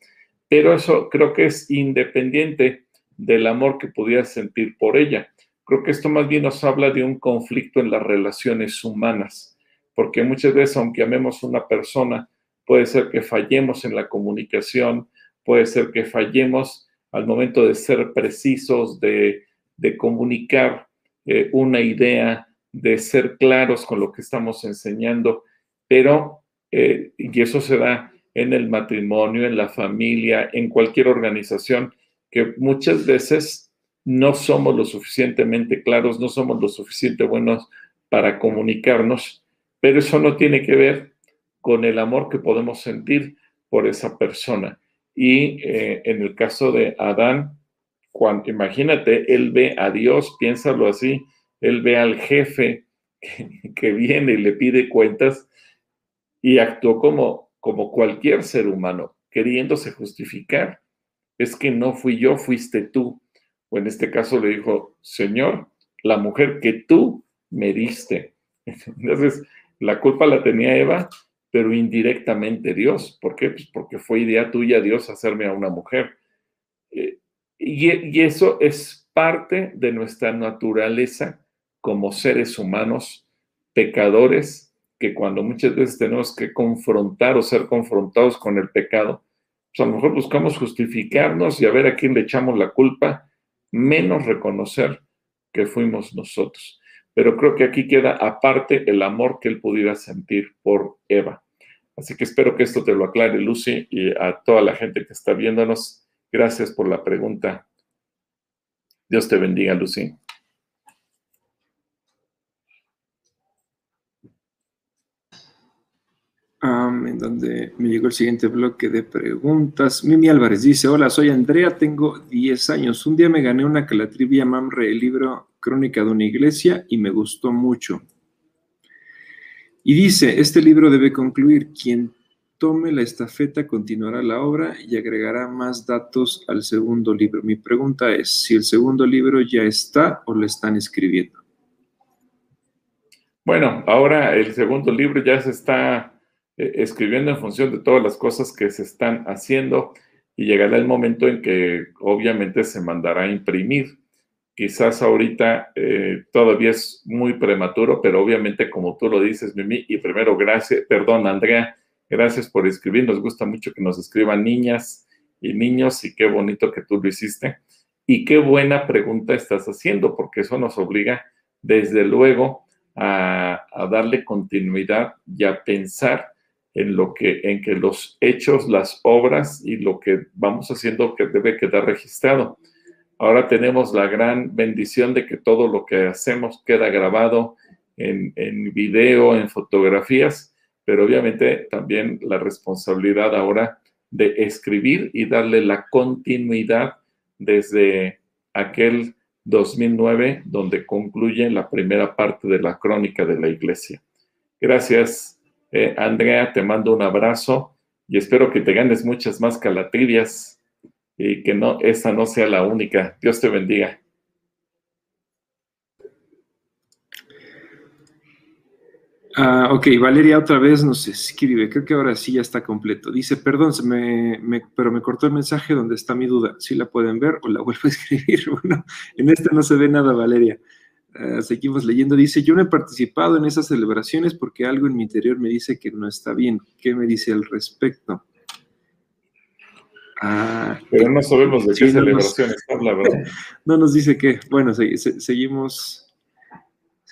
Pero eso creo que es independiente del amor que pudiera sentir por ella. Creo que esto más bien nos habla de un conflicto en las relaciones humanas, porque muchas veces, aunque amemos a una persona, puede ser que fallemos en la comunicación, puede ser que fallemos al momento de ser precisos, de, comunicar eh, una idea de ser claros con lo que estamos enseñando, pero, eh, y eso se da en el matrimonio, en la familia, en cualquier organización, que muchas veces no somos lo suficientemente claros, no somos lo suficientemente buenos para comunicarnos, pero eso no tiene que ver con el amor que podemos sentir por esa persona. Y eh, en el caso de Adán, cuando, imagínate, él ve a Dios, piénsalo así, él ve al jefe que, viene y le pide cuentas y actuó como, como cualquier ser humano, queriéndose justificar. Es que no fui yo, fuiste tú. O en este caso le dijo, Señor, la mujer que tú me diste. Entonces, la culpa la tenía Eva, pero indirectamente Dios. ¿Por qué? Pues porque fue idea tuya Dios hacerme a una mujer. Eh, y, eso es parte de nuestra naturaleza como seres humanos, pecadores, que cuando muchas veces tenemos que confrontar o ser confrontados con el pecado, pues a lo mejor buscamos justificarnos y a ver a quién le echamos la culpa, menos reconocer que fuimos nosotros. Pero creo que aquí queda aparte el amor que él pudiera sentir por Eva. Así que espero que esto te lo aclare, Lucy, y a toda la gente que está viéndonos Gracias por la pregunta. Dios te bendiga, Lucy. en donde me llegó el siguiente bloque de preguntas. Mimi Álvarez dice, hola, soy Andrea, tengo 10 años. Un día me gané una calatrivia Mamre, el libro Crónica de una iglesia, y me gustó mucho. Y dice, este libro debe concluir, quien tome la estafeta continuará la obra y agregará más datos al segundo libro. Mi pregunta es si el segundo libro ya está o lo están escribiendo. Bueno, ahora el segundo libro ya se está eh, escribiendo en función de todas las cosas que se están haciendo y llegará el momento en que obviamente se mandará a imprimir. Quizás ahorita eh, todavía es muy prematuro, pero obviamente como tú lo dices, Mimi, y primero gracias, perdón, Andrea, Gracias por escribir. Nos gusta mucho que nos escriban niñas y niños y qué bonito que tú lo hiciste. Y qué buena pregunta estás haciendo, porque eso nos obliga, desde luego, a, darle continuidad y a pensar en lo que, en que los hechos, las obras y lo que vamos haciendo que debe quedar registrado. Ahora tenemos la gran bendición de que todo lo que hacemos queda grabado en, video, en fotografías, pero obviamente también la responsabilidad ahora de escribir y darle la continuidad desde aquel 2009 donde concluye la primera parte de la crónica de la iglesia. Gracias, eh, Andrea, te mando un abrazo y espero que te ganes muchas más calatrivias y que no, esa no sea la única. Dios te bendiga. Ah, ok, Valeria otra vez nos escribe, creo que ahora sí ya está completo. Dice, perdón, se pero me cortó el mensaje donde está mi duda. Si la pueden ver o la vuelvo a escribir. Bueno, en esta no se ve nada, Valeria. Ah, seguimos leyendo. Dice, yo no he participado en esas celebraciones porque algo en mi interior me dice que no está bien. ¿Qué me dice al respecto? Ah, pero no sabemos de qué celebraciones habla, ¿verdad? No nos dice qué. Bueno, seguimos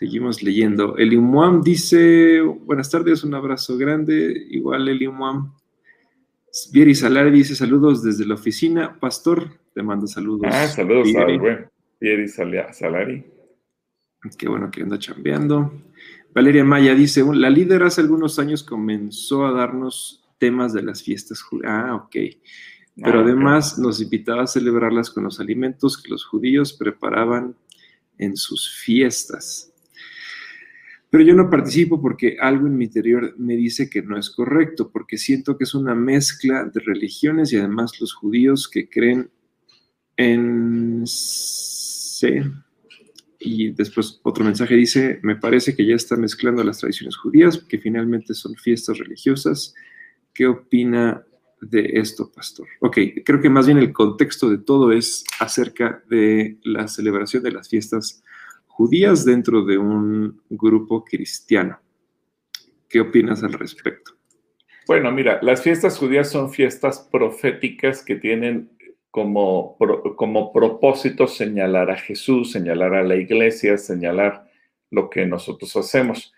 Seguimos leyendo. Elimuam dice, buenas tardes, un abrazo grande. Igual Elimuam. Vieri Salari dice, saludos desde la oficina. Pastor, te mando saludos. Ah, saludos a Vieri Salari. Qué bueno que anda chambeando. Valeria Maya dice, la líder hace algunos años comenzó a darnos temas de las fiestas. Ah, ok. Pero ah, además nos invitaba a celebrarlas con los alimentos que los judíos preparaban en sus fiestas. Pero yo no participo porque algo en mi interior me dice que no es correcto, porque siento que es una mezcla de religiones y además los judíos que creen en... C. Y después otro mensaje dice, me parece que ya está mezclando las tradiciones judías, que finalmente son fiestas religiosas. ¿Qué opina de esto, pastor? Ok, creo que más bien el contexto de todo es acerca de la celebración de las fiestas judías dentro de un grupo cristiano. ¿Qué opinas al respecto? Bueno, mira, las fiestas judías son fiestas proféticas que tienen como, como propósito señalar a Jesús, señalar a la iglesia, señalar lo que nosotros hacemos.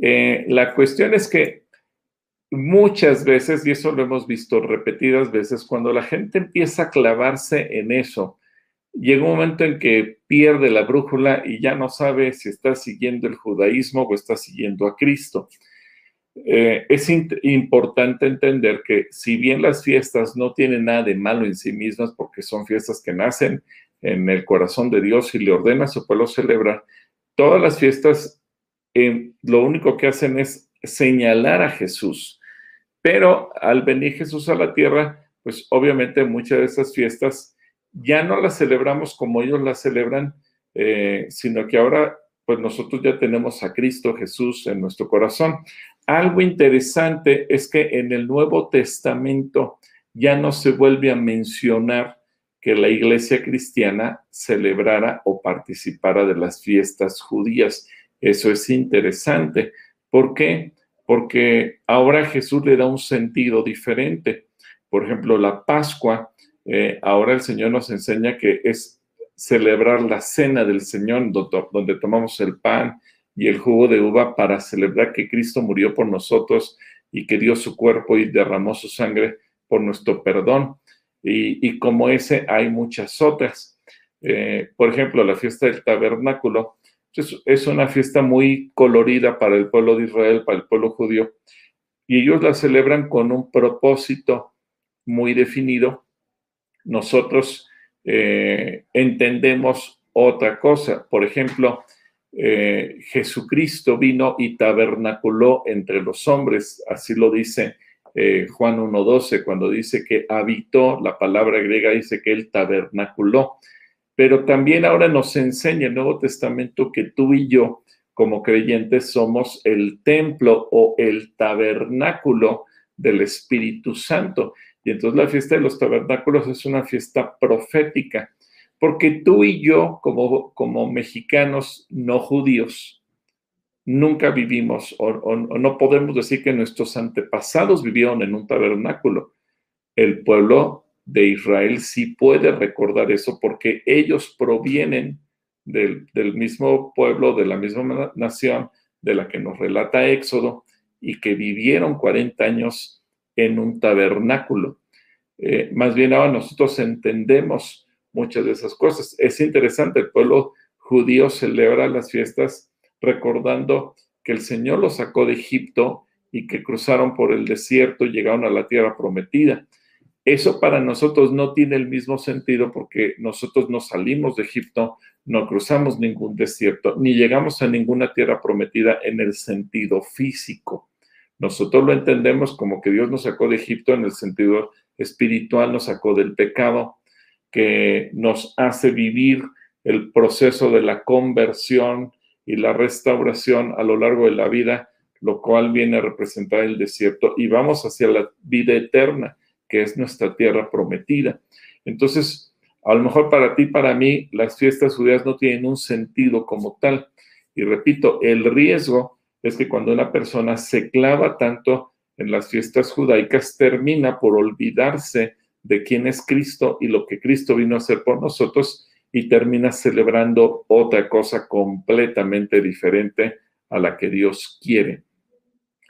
Eh, la cuestión es que muchas veces, y eso lo hemos visto repetidas veces, cuando la gente empieza a clavarse en eso, llega un momento en que pierde la brújula y ya no sabe si está siguiendo el judaísmo o está siguiendo a Cristo. Eh, es importante entender que si bien las fiestas no tienen nada de malo en sí mismas, porque son fiestas que nacen en el corazón de Dios y le ordena a su pueblo celebrar, todas las fiestas eh, lo único que hacen es señalar a Jesús. Pero al venir Jesús a la tierra, pues obviamente muchas de esas fiestas ya no las celebramos como ellos las celebran, eh, sino que ahora pues nosotros ya tenemos a Cristo Jesús en nuestro corazón. Algo interesante es que en el Nuevo Testamento ya no se vuelve a mencionar que la iglesia cristiana celebrara o participara de las fiestas judías. Eso es interesante. ¿Por qué? Porque ahora Jesús le da un sentido diferente. Por ejemplo, la Pascua, eh, ahora el Señor nos enseña que es celebrar la cena del Señor, donde tomamos el pan y el jugo de uva para celebrar que Cristo murió por nosotros y que dio su cuerpo y derramó su sangre por nuestro perdón. Y, como ese hay muchas otras. Eh, por ejemplo, la fiesta del tabernáculo es, una fiesta muy colorida para el pueblo de Israel, para el pueblo judío, y ellos la celebran con un propósito muy definido. Nosotros eh, entendemos otra cosa. Por ejemplo, eh, Jesucristo vino y tabernaculó entre los hombres, así lo dice eh, Juan 1.12, cuando dice que habitó, la palabra griega dice que él tabernaculó, pero también ahora nos enseña el Nuevo Testamento que tú y yo, como creyentes, somos el templo o el tabernáculo del Espíritu Santo. Y entonces la fiesta de los tabernáculos es una fiesta profética porque tú y yo, como, como mexicanos no judíos, nunca vivimos o, no podemos decir que nuestros antepasados vivieron en un tabernáculo. El pueblo de Israel sí puede recordar eso porque ellos provienen del, del, mismo pueblo, de la misma nación de la que nos relata Éxodo y que vivieron 40 años en un tabernáculo. Eh, más bien ahora nosotros entendemos muchas de esas cosas. Es interesante, el pueblo judío celebra las fiestas recordando que el Señor los sacó de Egipto y que cruzaron por el desierto y llegaron a la tierra prometida. Eso para nosotros no tiene el mismo sentido porque nosotros no salimos de Egipto, no cruzamos ningún desierto, ni llegamos a ninguna tierra prometida en el sentido físico. Nosotros lo entendemos como que Dios nos sacó de Egipto en el sentido espiritual, nos sacó del pecado, que nos hace vivir el proceso de la conversión y la restauración a lo largo de la vida, lo cual viene a representar el desierto y vamos hacia la vida eterna, que es nuestra tierra prometida. Entonces, a lo mejor para ti, para mí, las fiestas judías no tienen un sentido como tal. Y repito, el riesgo es que cuando una persona se clava tanto en las fiestas judaicas, termina por olvidarse de quién es Cristo y lo que Cristo vino a hacer por nosotros y termina celebrando otra cosa completamente diferente a la que Dios quiere.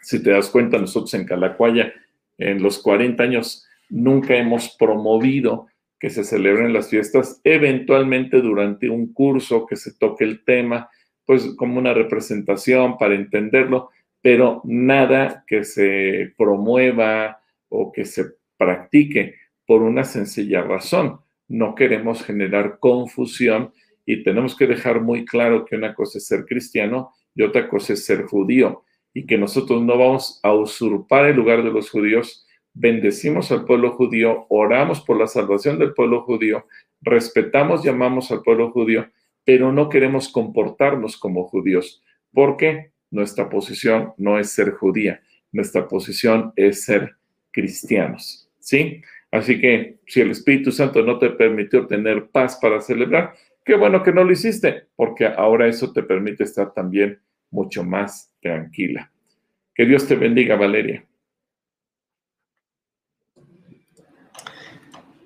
Si te das cuenta, nosotros en Calacuaya, en los 40 años, nunca hemos promovido que se celebren las fiestas, eventualmente durante un curso que se toque el tema, pues como una representación para entenderlo, pero nada que se promueva o que se practique por una sencilla razón. No queremos generar confusión y tenemos que dejar muy claro que una cosa es ser cristiano y otra cosa es ser judío y que nosotros no vamos a usurpar el lugar de los judíos, bendecimos al pueblo judío, oramos por la salvación del pueblo judío, respetamos y amamos al pueblo judío, pero no queremos comportarnos como judíos, porque nuestra posición no es ser judía, nuestra posición es ser cristianos, ¿sí? Así que si el Espíritu Santo no te permitió tener paz para celebrar, qué bueno que no lo hiciste, porque ahora eso te permite estar también mucho más tranquila. Que Dios te bendiga, Valeria.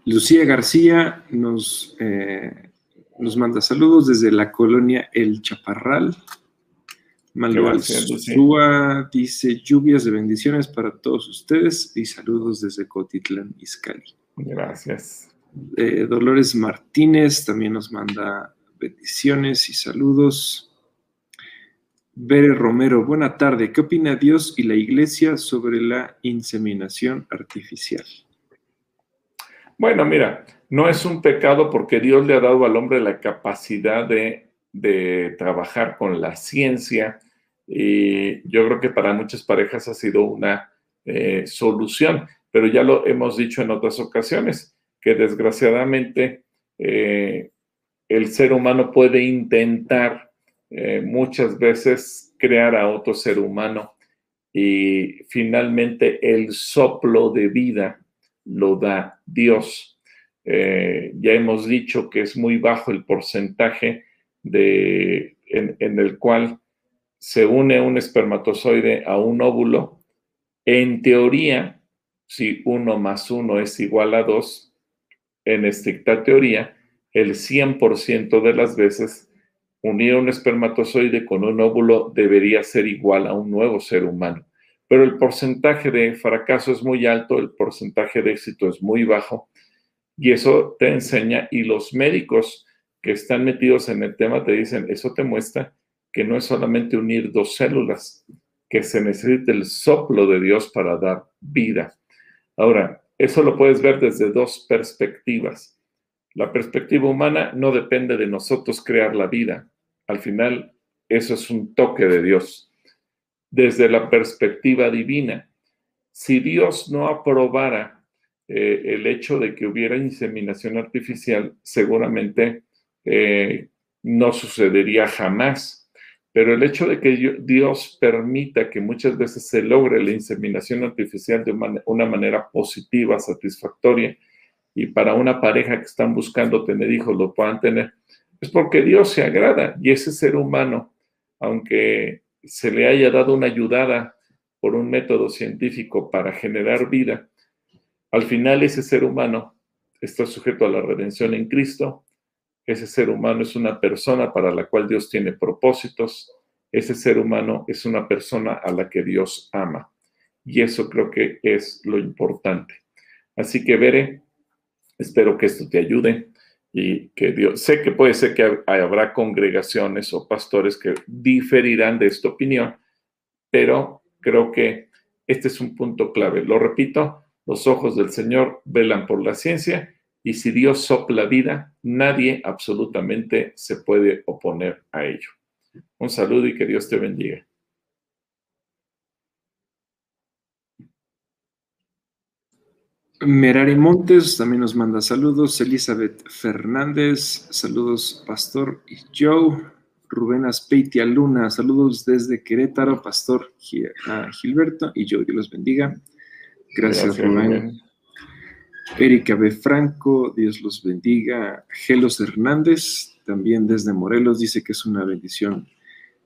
Lucía García nos, eh, nos manda saludos desde la colonia El Chaparral. Manuel Sua dice lluvias de bendiciones para todos ustedes y saludos desde Cotitlán, Izcalli. Gracias. Eh, Dolores Martínez también nos manda bendiciones y saludos. Bere Romero, buena tarde. ¿Qué opina Dios y la Iglesia sobre la inseminación artificial? Bueno, mira, no es un pecado porque Dios le ha dado al hombre la capacidad de, trabajar con la ciencia y yo creo que para muchas parejas ha sido una eh, solución, pero ya lo hemos dicho en otras ocasiones, que desgraciadamente eh, el ser humano puede intentar eh, muchas veces crear a otro ser humano y finalmente el soplo de vida lo da Dios. Eh, ya hemos dicho que es muy bajo el porcentaje de, en, en el cual se une un espermatozoide a un óvulo. En teoría, si uno más uno es igual a dos, en estricta teoría, el 100% de las veces unir un espermatozoide con un óvulo debería ser igual a un nuevo ser humano. Pero el porcentaje de fracaso es muy alto, el porcentaje de éxito es muy bajo y eso te enseña y los médicos que están metidos en el tema te dicen, eso te muestra que no es solamente unir dos células, que se necesita el soplo de Dios para dar vida. Ahora, eso lo puedes ver desde dos perspectivas. La perspectiva humana no depende de nosotros crear la vida. Al final, eso es un toque de Dios. Desde la perspectiva divina, si Dios no aprobara eh, el hecho de que hubiera inseminación artificial, seguramente eh, no sucedería jamás. Pero el hecho de que Dios permita que muchas veces se logre la inseminación artificial de una manera positiva, satisfactoria, y para una pareja que están buscando tener hijos lo puedan tener, es porque Dios se agrada y ese ser humano, aunque se le haya dado una ayudada por un método científico para generar vida, al final ese ser humano está sujeto a la redención en Cristo, ese ser humano es una persona para la cual Dios tiene propósitos, ese ser humano es una persona a la que Dios ama. Y eso creo que es lo importante. Así que veré Espero que esto te ayude y que Dios, sé que puede ser que habrá congregaciones o pastores que diferirán de esta opinión, pero creo que este es un punto clave. Lo repito, los ojos del Señor velan por la ciencia y si Dios sopla vida, nadie absolutamente se puede oponer a ello. Un saludo y que Dios te bendiga. Merari Montes también nos manda saludos. Elizabeth Fernández, saludos, Pastor y Joe. Rubén Aspeitia Luna, saludos desde Querétaro, Pastor Gilberto y Joe, Dios los bendiga. Gracias, Rubén. Erika B. Franco, Dios los bendiga. Gelos Hernández, también desde Morelos, dice que es una bendición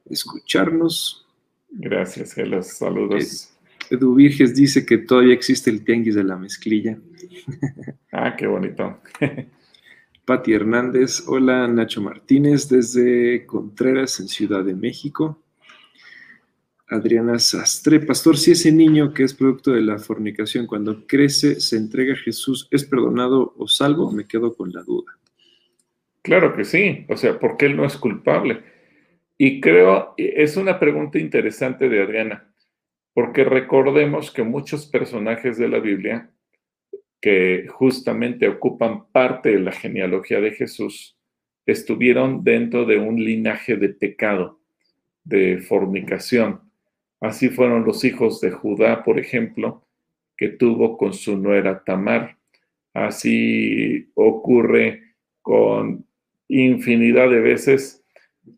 escucharnos. Gracias, Gelos, saludos. Edu Virges dice que todavía existe el tianguis de la mezclilla. Ah, qué bonito. Pati Hernández, hola Nacho Martínez desde Contreras en Ciudad de México. Adriana Sastre, pastor, si ese niño que es producto de la fornicación cuando crece se entrega a Jesús, ¿es perdonado o salvo? Me quedo con la duda. Claro que sí, o sea, porque él no es culpable. Y creo, es una pregunta interesante de Adriana porque recordemos que muchos personajes de la Biblia que justamente ocupan parte de la genealogía de Jesús estuvieron dentro de un linaje de pecado, de fornicación. Así fueron los hijos de Judá, por ejemplo, que tuvo con su nuera Tamar. Así ocurre con infinidad de veces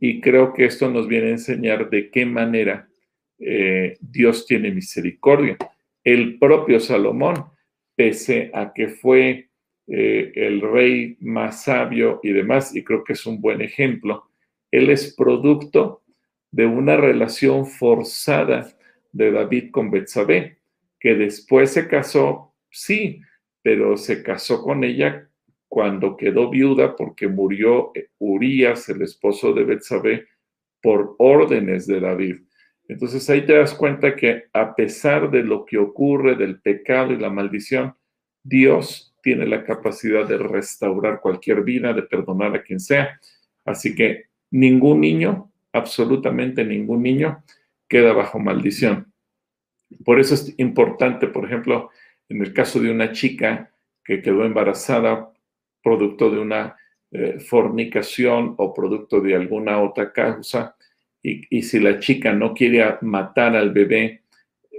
y creo que esto nos viene a enseñar de qué manera eh, Dios tiene misericordia. El propio Salomón, pese a que fue eh, el rey más sabio y demás, y creo que es un buen ejemplo, él es producto de una relación forzada de David con Betsabé, que después se casó, sí, pero se casó con ella cuando quedó viuda porque murió Urías, el esposo de Betsabé, por órdenes de David. Entonces ahí te das cuenta que a pesar de lo que ocurre, del pecado y la maldición, Dios tiene la capacidad de restaurar cualquier vida, de perdonar a quien sea. Así que ningún niño, absolutamente ningún niño, queda bajo maldición. Por eso es importante, por ejemplo, en el caso de una chica que quedó embarazada producto de una eh, fornicación o producto de alguna otra causa, y, si la chica no quiere matar al bebé,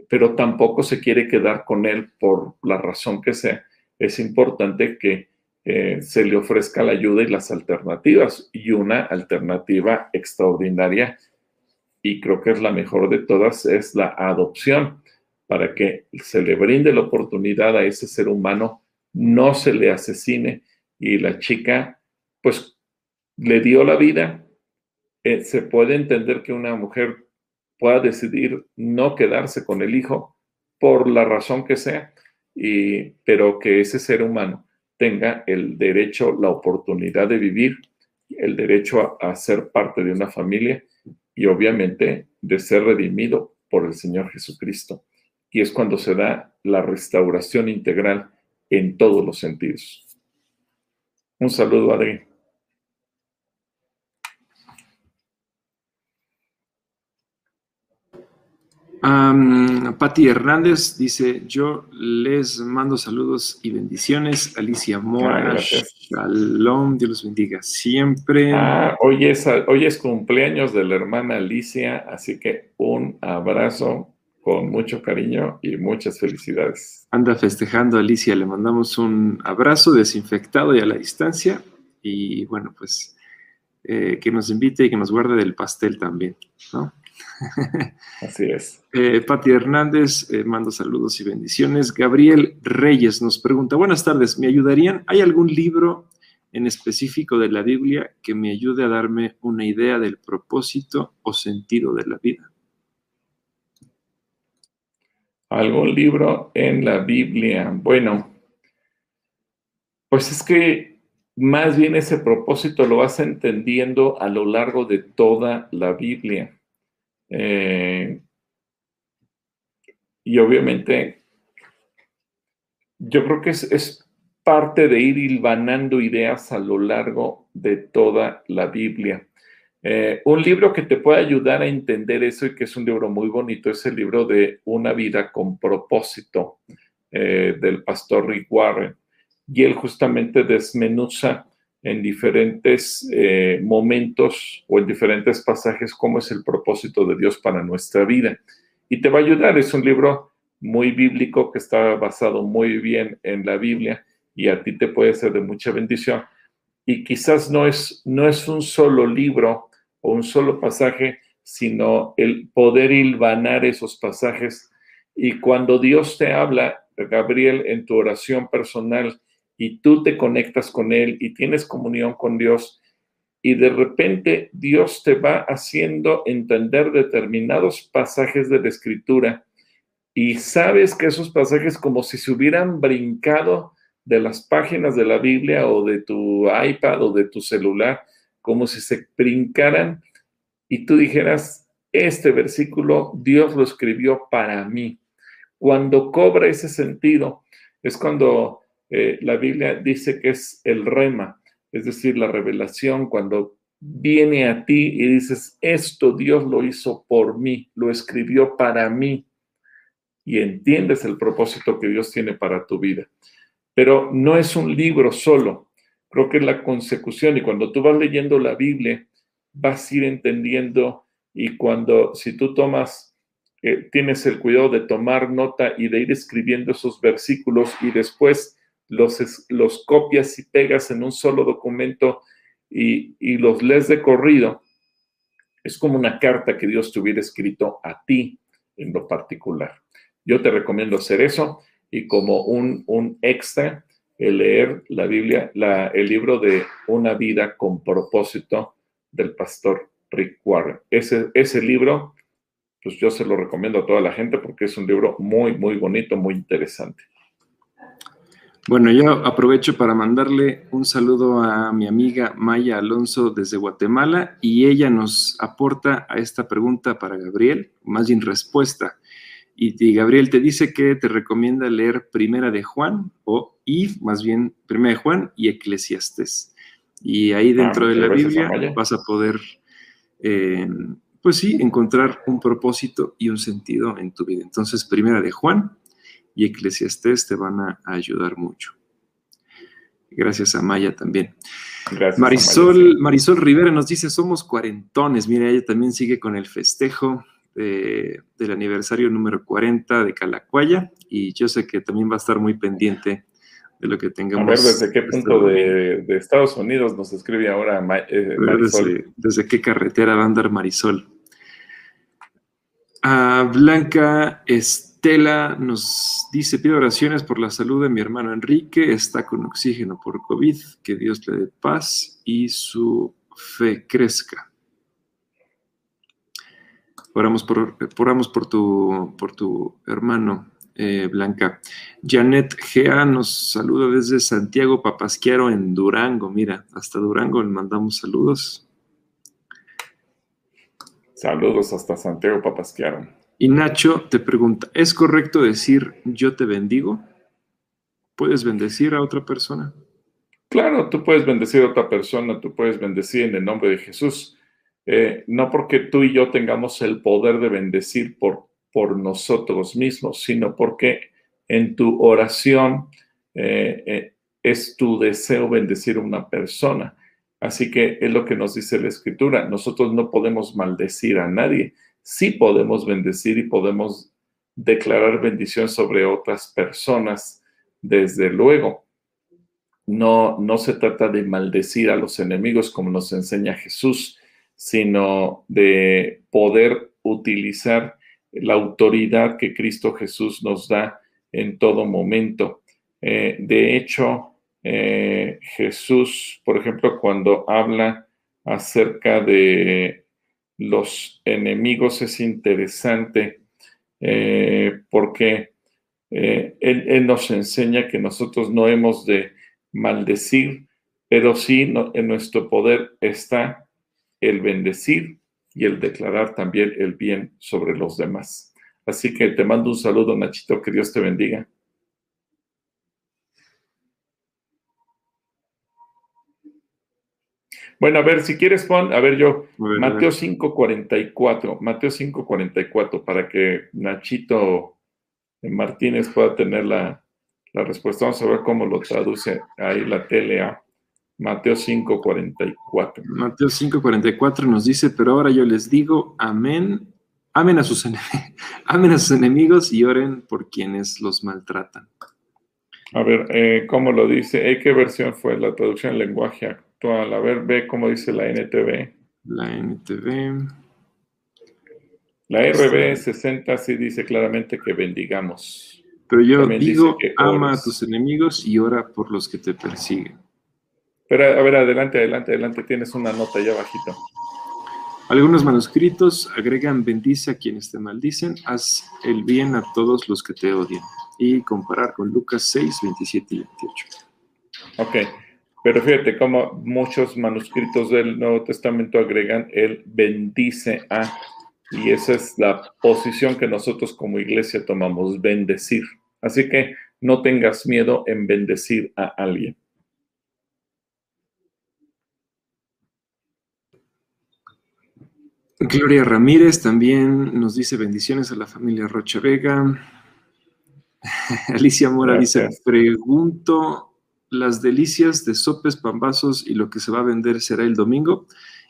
pero tampoco se quiere quedar con él por la razón que sea, es importante que eh, se le ofrezca la ayuda y las alternativas. Y una alternativa extraordinaria, y creo que es la mejor de todas, es la adopción, para que se le brinde la oportunidad a ese ser humano, no se le asesine y la chica, pues, le dio la vida, eh, se puede entender que una mujer pueda decidir no quedarse con el hijo por la razón que sea, y, pero que ese ser humano tenga el derecho, la oportunidad de vivir, el derecho a, a ser parte de una familia y obviamente de ser redimido por el Señor Jesucristo. Y es cuando se da la restauración integral en todos los sentidos. Un saludo, Adri. Um, Patti Hernández dice, yo les mando saludos y bendiciones. Alicia Mora, Shalom, Dios los bendiga siempre. Ah, hoy, es, hoy es cumpleaños de la hermana Alicia, así que un abrazo con mucho cariño y muchas felicidades. Anda festejando Alicia, le mandamos un abrazo desinfectado y a la distancia. Y bueno, pues eh, que nos invite y que nos guarde del pastel también, ¿no? Así es. Eh, Pati Hernández, eh, mando saludos y bendiciones. Gabriel Reyes nos pregunta, buenas tardes, ¿me ayudarían? ¿Hay algún libro en específico de la Biblia que me ayude a darme una idea del propósito o sentido de la vida? ¿Algún libro en la Biblia? Bueno, pues es que más bien ese propósito lo vas entendiendo a lo largo de toda la Biblia. Eh, y obviamente, yo creo que es, parte de ir hilvanando ideas a lo largo de toda la Biblia. Eh, un libro que te puede ayudar a entender eso y que es un libro muy bonito es el libro de Una vida con propósito eh, del pastor Rick Warren. Y él justamente desmenuza en diferentes eh, momentos o en diferentes pasajes cómo es el propósito de Dios para nuestra vida. Y te va a ayudar, es un libro muy bíblico que está basado muy bien en la Biblia y a ti te puede ser de mucha bendición. Y quizás no es, no es un solo libro o un solo pasaje, sino el poder hilvanar esos pasajes. Y cuando Dios te habla, Gabriel, en tu oración personal, y tú te conectas con Él y tienes comunión con Dios y de repente Dios te va haciendo entender determinados pasajes de la escritura y sabes que esos pasajes como si se hubieran brincado de las páginas de la Biblia o de tu iPad o de tu celular, como si se brincaran y tú dijeras, este versículo Dios lo escribió para mí. Cuando cobra ese sentido, es cuando eh, la Biblia dice que es el rema, es decir, la revelación cuando viene a ti y dices, esto Dios lo hizo por mí, lo escribió para mí, y entiendes el propósito que Dios tiene para tu vida. Pero no es un libro solo, creo que es la consecución, y cuando tú vas leyendo la Biblia, vas a ir entendiendo, y cuando, si tú tomas eh, tienes el cuidado de tomar nota y de ir escribiendo esos versículos y después los, los copias y pegas en un solo documento y, los lees de corrido, es como una carta que Dios te hubiera escrito a ti en lo particular. Yo te recomiendo hacer eso y como un, un extra, el leer la Biblia, la, el libro de Una vida con propósito del pastor Rick Warren. Ese, ese libro, pues yo se lo recomiendo a toda la gente porque es un libro muy, muy bonito, muy interesante. Bueno, yo aprovecho para mandarle un saludo a mi amiga Maya Alonso desde Guatemala y ella nos aporta a esta pregunta para Gabriel, más bien respuesta. Y, Gabriel te dice que te recomienda leer Primera de Juan o y más bien Primera de Juan y Eclesiastes. Y ahí ah, dentro de la Biblia vas a poder, eh, pues sí, encontrar un propósito y un sentido en tu vida. Entonces, Primera de Juan y Eclesiastés te van a, ayudar mucho. Gracias a Maya también. Gracias Marisol, Marisol Rivera nos dice, somos cuarentones. Mira, ella también sigue con el festejo del aniversario número 40 de Calacuaya y yo sé que también va a estar muy pendiente de lo que tengamos. A ver, ¿desde qué este punto de, Estados Unidos nos escribe ahora eh, Marisol? Desde, qué carretera va a andar Marisol? Ah, Blanca Estela nos dice, pido oraciones por la salud de mi hermano Enrique, está con oxígeno por COVID, que Dios le dé paz y su fe crezca. Oramos por, por, tu, por tu hermano, eh, Blanca. Janet Gea nos saluda desde Santiago Papasquiaro en Durango. Mira, hasta Durango le mandamos saludos. Saludos hasta Santiago Papasquiaro. Y Nacho te pregunta, ¿es correcto decir yo te bendigo? ¿Puedes bendecir a otra persona? Claro, tú puedes bendecir a otra persona, tú puedes bendecir en el nombre de Jesús. Eh, no porque tú y yo tengamos el poder de bendecir por, por nosotros mismos, sino porque en tu oración eh, eh, es tu deseo bendecir a una persona. Así que es lo que nos dice la escritura. Nosotros no podemos maldecir a nadie. Sí podemos bendecir y podemos declarar bendición sobre otras personas, desde luego. No, no se trata de maldecir a los enemigos como nos enseña Jesús, sino de poder utilizar la autoridad que Cristo Jesús nos da en todo momento. Eh, de hecho, eh, Jesús, por ejemplo, cuando habla acerca de los enemigos es interesante eh, porque él, nos enseña que nosotros no hemos de maldecir, pero sí en nuestro poder está el bendecir y el declarar también el bien sobre los demás. Así que te mando un saludo, Nachito, que Dios te bendiga. Bueno, a ver, si quieres pon, a ver yo, Mateo 5.44, Mateo 5.44, para que Nachito Martínez pueda tener la, la, respuesta. Vamos a ver cómo lo traduce ahí la tele a Mateo 5:44. Mateo 5:44 nos dice, pero ahora yo les digo, amén, amen a sus, amen a sus enemigos y oren por quienes los maltratan. A ver, eh, ¿cómo lo dice? ¿Eh, ¿Qué versión fue la traducción en lenguaje actual? A ver, ve cómo dice la NTV. La NTV. La RB 60 sí dice claramente que bendigamos. Pero yo digo, ama a tus enemigos y ora por los que te persiguen. Pero a ver, adelante, adelante, adelante, tienes una nota ya bajito. Algunos manuscritos agregan bendice a quienes te maldicen, haz el bien a todos los que te odian. Y comparar con Lucas 6, 27 y 28. Ok, pero fíjate cómo muchos manuscritos del Nuevo Testamento agregan el bendice a, y esa es la posición que nosotros como iglesia tomamos, bendecir. Así que no tengas miedo en bendecir a alguien. Gloria Ramírez también nos dice bendiciones a la familia Rocha Vega. Alicia Mora dice, pregunto, ¿las delicias de sopes, pambazos y lo que se va a vender será el domingo?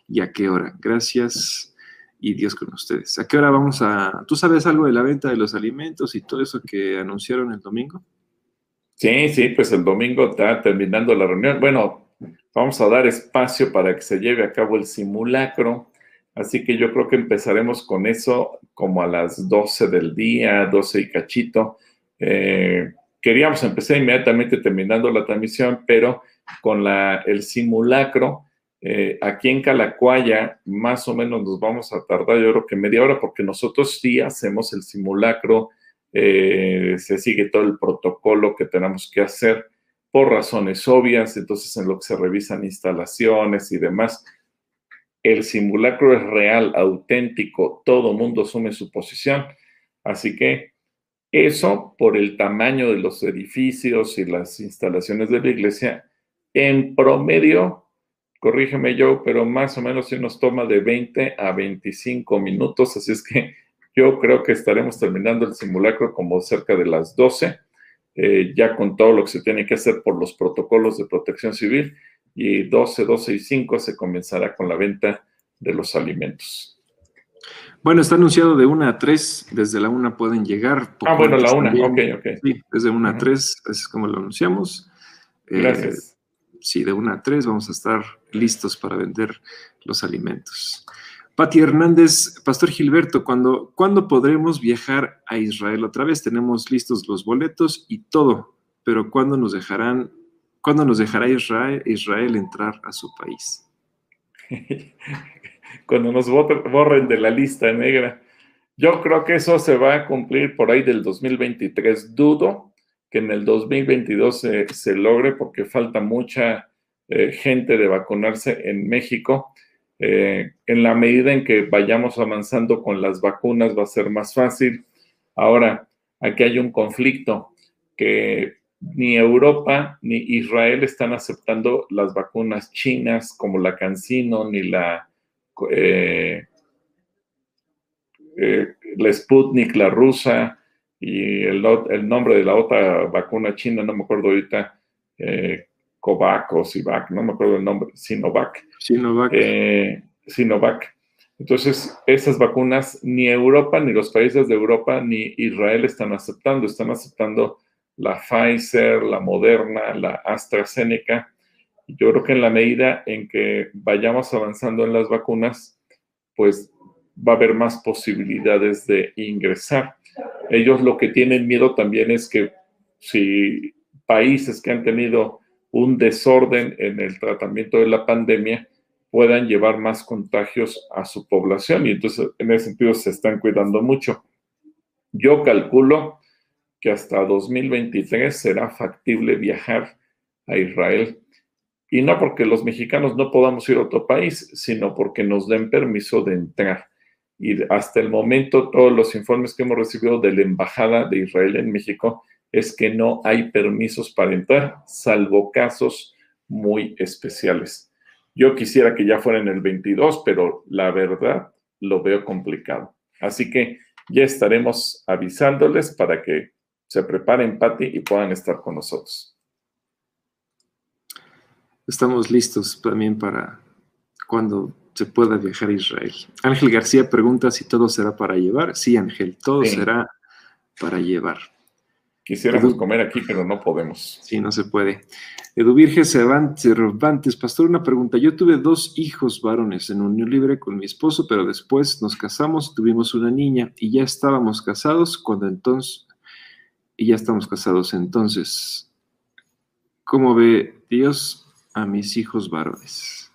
¿Y a qué hora? Gracias y Dios con ustedes. ¿A qué hora vamos a... ¿Tú sabes algo de la venta de los alimentos y todo eso que anunciaron el domingo? Sí, sí, pues el domingo está terminando la reunión. Bueno, vamos a dar espacio para que se lleve a cabo el simulacro Así que yo creo que empezaremos con eso como a las 12 del día, 12 y cachito. Eh, queríamos empezar inmediatamente terminando la transmisión, pero con el simulacro, eh, aquí en Calacuaya, más o menos nos vamos a tardar, yo creo que media hora, porque nosotros sí hacemos el simulacro, eh, se sigue todo el protocolo que tenemos que hacer. por razones obvias, entonces en lo que se revisan instalaciones y demás, el simulacro es real, auténtico, todo mundo asume su posición. Así que eso, por el tamaño de los edificios y las instalaciones de la iglesia, en promedio, corrígeme yo, pero más o menos se nos toma de 20 a 25 minutos, así es que yo creo que estaremos terminando el simulacro como cerca de las 12, eh, ya con todo lo que se tiene que hacer por los protocolos de protección civil, y 12, 12 y 5 se comenzará con la venta de los alimentos. Bueno, está anunciado de 1 a 3, desde la 1 pueden llegar. Ah, bueno, la 1, ok, ok. Sí, desde 1 a 3, así es como lo anunciamos. Eh, Gracias. sí, de 1 a 3 vamos a estar listos para vender los alimentos. Pati Hernández, Pastor Gilberto, ¿cuándo, ¿cuándo podremos viajar a Israel otra vez? Tenemos listos los boletos y todo, pero ¿cuándo nos dejarán ¿Cuándo nos dejará Israel, Israel entrar a su país? Cuando nos borren de la lista negra. Yo creo que eso se va a cumplir por ahí del 2023. Dudo que en el 2022 se, logre porque falta mucha eh, gente de vacunarse en México. Eh, en la medida en que vayamos avanzando con las vacunas va a ser más fácil. Ahora, aquí hay un conflicto que ni Europa ni Israel están aceptando las vacunas chinas como la CanSino ni la, eh, eh, la Sputnik, la rusa y el, nombre de la otra vacuna china, no me acuerdo ahorita, eh, Covac o Sivac, no me acuerdo el nombre, Sinovac. Sinovac. Sinovac. Entonces, esas vacunas ni Europa, ni los países de Europa, ni Israel están aceptando, están aceptando la Pfizer, la Moderna, la AstraZeneca. Yo creo que en la medida en que vayamos avanzando en las vacunas, pues va a haber más posibilidades de ingresar. Ellos lo que tienen miedo también es que si países que han tenido un desorden en el tratamiento de la pandemia puedan llevar más contagios a su población y entonces en ese sentido se están cuidando mucho. Yo calculo que hasta 2023 será factible viajar a Israel. Y no porque los mexicanos no podamos ir a otro país, sino porque nos den permiso de entrar. Y hasta el momento todos los informes que hemos recibido de la Embajada de Israel en México es que no hay permisos para entrar, salvo casos muy especiales. Yo quisiera que ya fuera en el 22, pero la verdad lo veo complicado. Así que ya estaremos avisándoles para que se preparen, Patti, y puedan estar con nosotros. Estamos listos también para cuando se pueda viajar a Israel. Ángel García pregunta si todo será para llevar. Sí, Ángel, todo será para llevar. Quisiéramos comer aquí, pero no podemos. Sí, no se puede. Edu Virgen Cervantes, pastor, una pregunta. Yo tuve dos hijos varones en unión libre con mi esposo, pero después nos casamos, tuvimos una niña y ya estábamos casados cuando entonces y ya estamos casados. Entonces, ¿cómo ve Dios a mis hijos varones?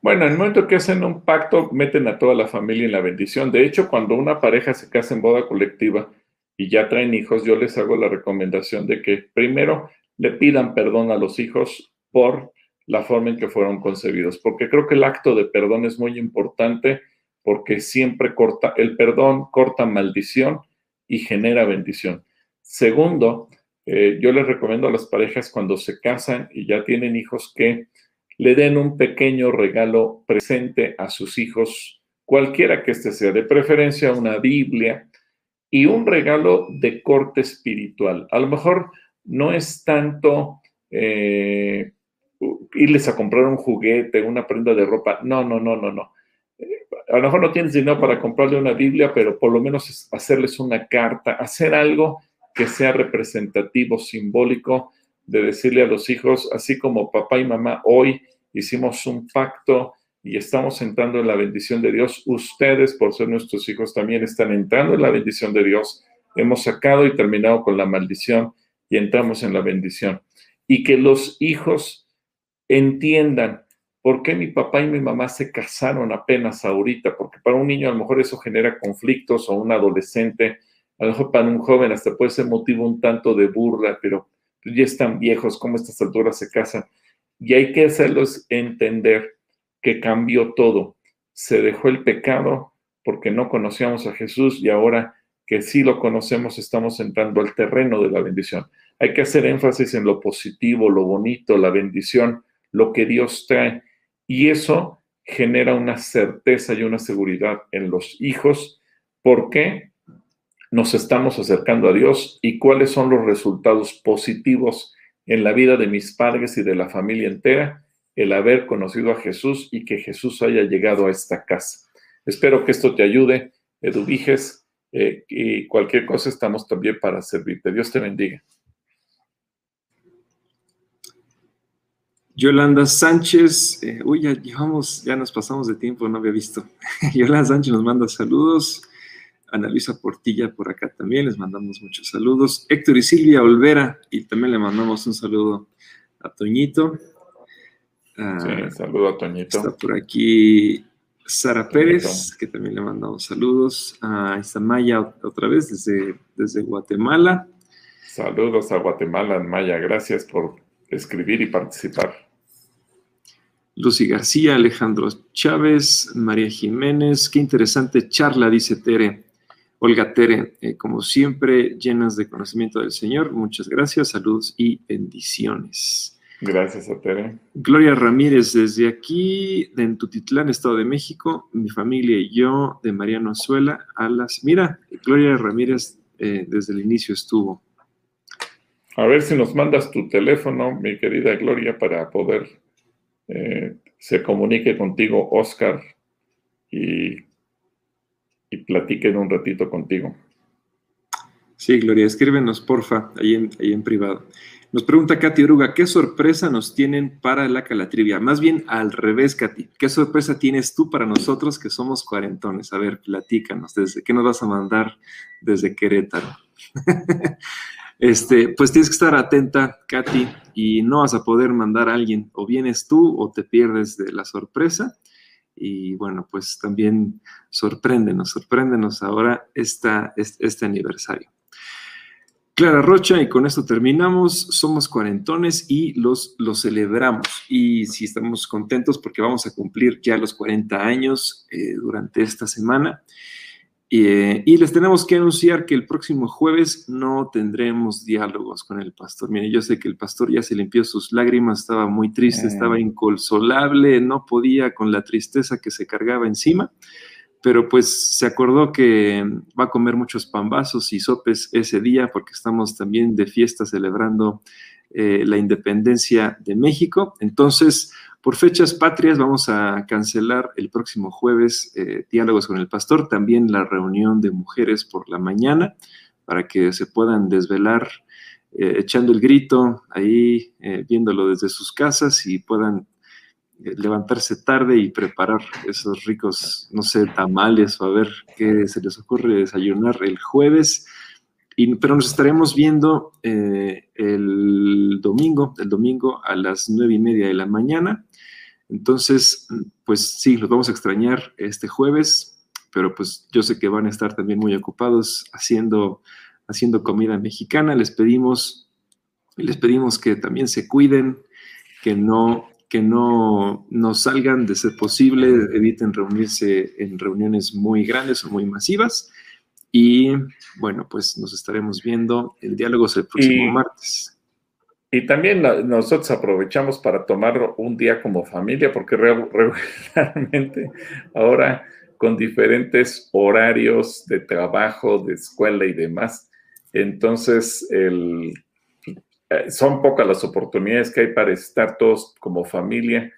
Bueno, en el momento que hacen un pacto, meten a toda la familia en la bendición. De hecho, cuando una pareja se casa en boda colectiva y ya traen hijos, yo les hago la recomendación de que primero le pidan perdón a los hijos por la forma en que fueron concebidos, porque creo que el acto de perdón es muy importante porque siempre corta, el perdón corta maldición y genera bendición. Segundo, eh, yo les recomiendo a las parejas cuando se casan y ya tienen hijos que le den un pequeño regalo presente a sus hijos, cualquiera que este sea, de preferencia una Biblia y un regalo de corte espiritual. A lo mejor no es tanto eh, irles a comprar un juguete, una prenda de ropa, no, no, no, no, no. Eh, a lo mejor no tienes dinero para comprarle una Biblia, pero por lo menos hacerles una carta, hacer algo que sea representativo, simbólico, de decirle a los hijos, así como papá y mamá hoy hicimos un pacto y estamos entrando en la bendición de Dios, ustedes, por ser nuestros hijos, también están entrando en la bendición de Dios. Hemos sacado y terminado con la maldición y entramos en la bendición. Y que los hijos entiendan por qué mi papá y mi mamá se casaron apenas ahorita, porque para un niño a lo mejor eso genera conflictos o un adolescente a lo mejor para un joven hasta puede ser motivo un tanto de burla, pero ya están viejos, ¿cómo a estas alturas se casan? Y hay que hacerlos entender que cambió todo. Se dejó el pecado porque no conocíamos a Jesús y ahora que sí lo conocemos estamos entrando al terreno de la bendición. Hay que hacer énfasis en lo positivo, lo bonito, la bendición, lo que Dios trae. Y eso genera una certeza y una seguridad en los hijos porque nos estamos acercando a Dios y cuáles son los resultados positivos en la vida de mis padres y de la familia entera el haber conocido a Jesús y que Jesús haya llegado a esta casa. Espero que esto te ayude, Eduviges, eh, y cualquier cosa estamos también para servirte. Dios te bendiga. Yolanda Sánchez, eh, uy, ya llevamos, ya nos pasamos de tiempo, no había visto. Yolanda Sánchez nos manda saludos. Ana Luisa Portilla por acá también, les mandamos muchos saludos. Héctor y Silvia Olvera, y también le mandamos un saludo a Toñito. sí, saludo a Toñito. Está por aquí Sara Pérez, que también le mandamos saludos. A Isamaya otra vez desde, desde Guatemala. Saludos a Guatemala, Maya. Gracias por escribir y participar. Lucy García, Alejandro Chávez, María Jiménez. Qué interesante charla, dice Tere. Olga Tere, eh, como siempre, llenas de conocimiento del Señor. Muchas gracias, saludos y bendiciones. Gracias a Tere. Gloria Ramírez, desde aquí, de Entutitlán, Estado de México, mi familia y yo, de Mariano Azuela, a las... Mira, Gloria Ramírez eh, desde el inicio estuvo. A ver si nos mandas tu teléfono, mi querida Gloria, para poder eh, se comunique contigo Oscar y, y platiquen un ratito contigo. Sí, Gloria, escríbenos, porfa, ahí en, ahí en privado. Nos pregunta Katy Oruga, ¿qué sorpresa nos tienen para la calatrivia? Más bien al revés, Katy. ¿Qué sorpresa tienes tú para nosotros que somos cuarentones? A ver, platícanos, ¿desde qué nos vas a mandar desde Querétaro? este, pues tienes que estar atenta, Katy, y no vas a poder mandar a alguien, o vienes tú o te pierdes de la sorpresa. Y bueno, pues también sorpréndenos, sorpréndenos ahora esta, este aniversario. Clara Rocha, y con esto terminamos. Somos cuarentones y los, los celebramos. Y si estamos contentos porque vamos a cumplir ya los 40 años eh, durante esta semana. Eh, y les tenemos que anunciar que el próximo jueves no tendremos diálogos con el pastor. Mire, yo sé que el pastor ya se limpió sus lágrimas, estaba muy triste, estaba mm. inconsolable, no podía con la tristeza que se cargaba encima pero pues se acordó que va a comer muchos pambazos y sopes ese día porque estamos también de fiesta celebrando eh, la independencia de México. Entonces, por fechas patrias vamos a cancelar el próximo jueves eh, diálogos con el pastor, también la reunión de mujeres por la mañana para que se puedan desvelar eh, echando el grito ahí, viéndolo desde sus casas y puedan eh, levantarse tarde y preparar esos ricos, no sé, tamales o a ver qué se les ocurre desayunar el jueves. Y, pero nos estaremos viendo eh, el domingo, el domingo a las nueve y media de la mañana. Entonces, pues sí, los vamos a extrañar este jueves, pero pues yo sé que van a estar también muy ocupados haciendo, haciendo comida mexicana. Les pedimos, les pedimos que también se cuiden, que no que no, no salgan de ser posible, eviten reunirse en reuniones muy grandes o muy masivas. Y bueno, pues nos estaremos viendo. El diálogo es el próximo martes. Y también nosotros aprovechamos para tomar un día como familia, porque regularmente ahora con diferentes horarios de trabajo, de escuela y demás, entonces eh, son pocas las oportunidades que hay para estar todos como familia.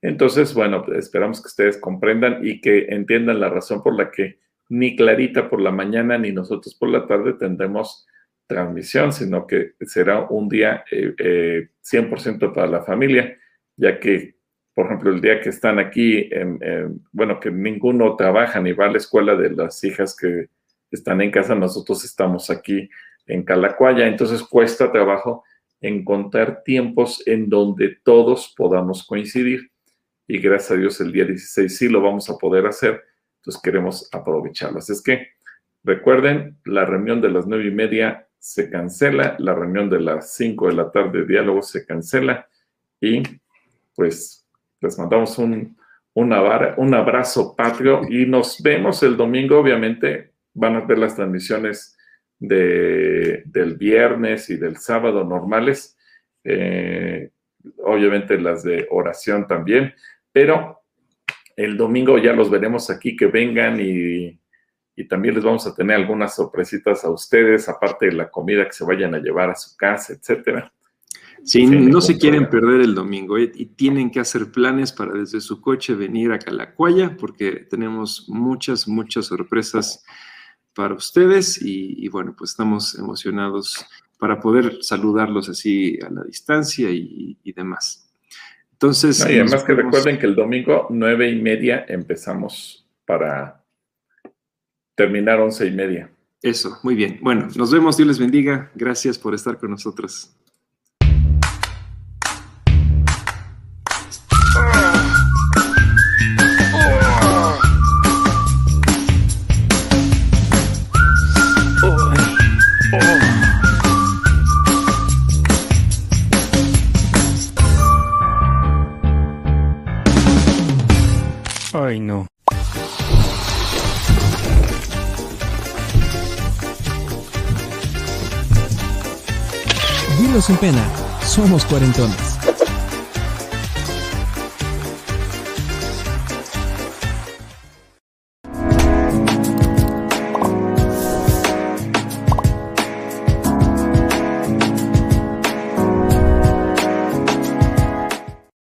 Entonces, bueno, esperamos que ustedes comprendan y que entiendan la razón por la que ni Clarita por la mañana ni nosotros por la tarde tendremos transmisión, sino que será un día 100% eh, para la familia, ya que, por ejemplo, el día que están aquí, bueno, que ninguno trabaja ni va a la escuela de las hijas que están en casa, nosotros estamos aquí en Calacuaya, entonces cuesta trabajo encontrar tiempos en donde todos podamos coincidir. Y gracias a Dios el día 16 sí lo vamos a poder hacer, entonces queremos aprovecharlo. Así es que recuerden la reunión de las nueve y media se cancela, la reunión de las 5 de la tarde de diálogo se cancela y pues les mandamos un, un abrazo patrio y nos vemos el domingo, obviamente van a ver las transmisiones de, del viernes y del sábado normales, eh, obviamente las de oración también, pero el domingo ya los veremos aquí, que vengan y, y también les vamos a tener algunas sorpresitas a ustedes, aparte de la comida que se vayan a llevar a su casa, etcétera. Si no se quieren perder el domingo eh, y tienen que hacer planes para desde su coche venir a Calacuaya, porque tenemos muchas, muchas sorpresas para ustedes y, bueno, pues estamos emocionados para poder saludarlos así a la distancia y, demás. Entonces. y además que recuerden que el domingo nueve y media empezamos para terminar once y media. Eso, muy bien. Bueno, nos vemos, Dios les bendiga. Gracias por estar con nosotros. Sin pena, somos cuarentones.